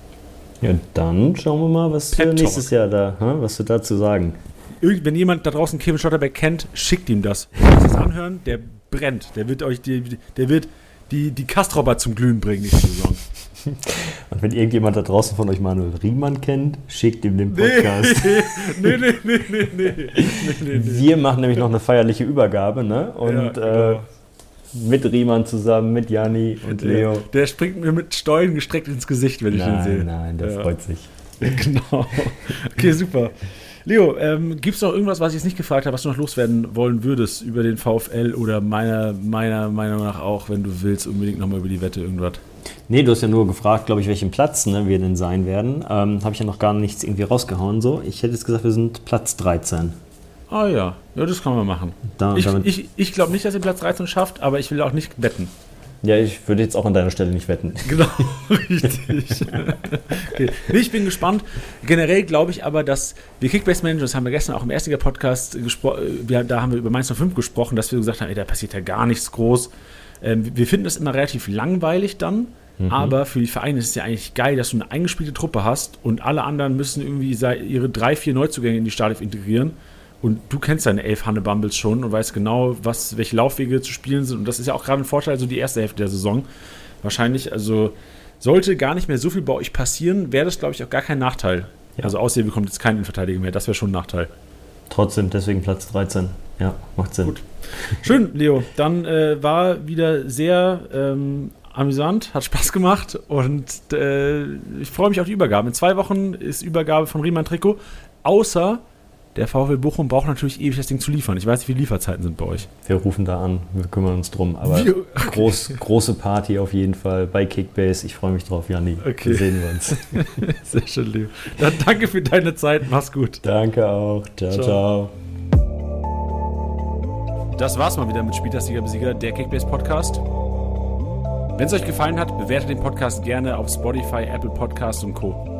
Speaker 2: Ja, dann schauen wir mal, was Pep nächstes Jahr da, was du dazu sagen.
Speaker 1: Wenn jemand da draußen Kevin Schotterbeck kennt, schickt ihm das. Wenn das anhören, der brennt. Der wird euch die, der wird die, die Kastropper zum Glühen bringen nächste Saison.
Speaker 2: Und wenn irgendjemand da draußen von euch Manuel Riemann kennt, schickt ihm den Podcast. Nee, nee, nee, nee, nee, nee, nee, Wir machen nämlich noch eine feierliche Übergabe, ne? Und ja, genau. äh, mit Riemann zusammen, mit Janni und Leo.
Speaker 1: Der springt mir mit Stollen gestreckt ins Gesicht, wenn ich
Speaker 2: nein,
Speaker 1: ihn sehe.
Speaker 2: Nein, der ja. freut sich.
Speaker 1: Genau. Okay, super. Leo, ähm, gibt es noch irgendwas, was ich jetzt nicht gefragt habe, was du noch loswerden wollen würdest über den VfL oder meiner, meiner Meinung nach auch, wenn du willst, unbedingt nochmal über die Wette irgendwas?
Speaker 2: Nee, du hast ja nur gefragt, glaube ich, welchen Platz ne, wir denn sein werden. Ähm, habe ich ja noch gar nichts irgendwie rausgehauen. So. Ich hätte jetzt gesagt, wir sind Platz 13.
Speaker 1: Ah ja, ja, das kann man machen. Da, ich ich, ich glaube nicht, dass ihr Platz 13 schafft, aber ich will auch nicht wetten.
Speaker 2: Ja, ich würde jetzt auch an deiner Stelle nicht wetten.
Speaker 1: Genau, richtig. okay. Ich bin gespannt. Generell glaube ich aber, dass wir Kickbase Manager, das haben wir gestern auch im ersten Podcast gesprochen, da haben wir über Mainz 05 gesprochen, dass wir gesagt haben, ey, da passiert ja gar nichts groß. Ähm, wir finden das immer relativ langweilig dann. Mhm. Aber für die Vereine ist es ja eigentlich geil, dass du eine eingespielte Truppe hast und alle anderen müssen irgendwie ihre drei, vier Neuzugänge in die Startelf integrieren. Und du kennst deine elf Hanne Bumbles schon und weißt genau, was, welche Laufwege zu spielen sind. Und das ist ja auch gerade ein Vorteil, so die erste Hälfte der Saison. Wahrscheinlich, also sollte gar nicht mehr so viel bei euch passieren, wäre das, glaube ich, auch gar kein Nachteil. Ja. Also außer ihr bekommt jetzt keinen Innenverteidiger mehr, das wäre schon ein Nachteil.
Speaker 2: Trotzdem, deswegen Platz 13. Ja, macht Sinn. Gut.
Speaker 1: Schön, Leo. Dann äh, war wieder sehr ähm, amüsant, hat Spaß gemacht und äh, ich freue mich auf die Übergabe. In zwei Wochen ist Übergabe von Riemann Trikot, außer der VfL Bochum braucht natürlich ewig das Ding zu liefern. Ich weiß nicht, wie Lieferzeiten sind bei euch.
Speaker 2: Wir rufen da an, wir kümmern uns drum. Aber okay. groß, große Party auf jeden Fall bei Kickbase. Ich freue mich drauf, Janni. Okay. Wir sehen uns.
Speaker 1: Sehr schön, Leo. Dann danke für deine Zeit. Mach's gut.
Speaker 2: Danke auch. Ciao, ciao. ciao.
Speaker 1: Das war's mal wieder mit Spieltastiger Besieger, der Kickbase Podcast. Wenn es euch gefallen hat, bewertet den Podcast gerne auf Spotify, Apple Podcasts und Co.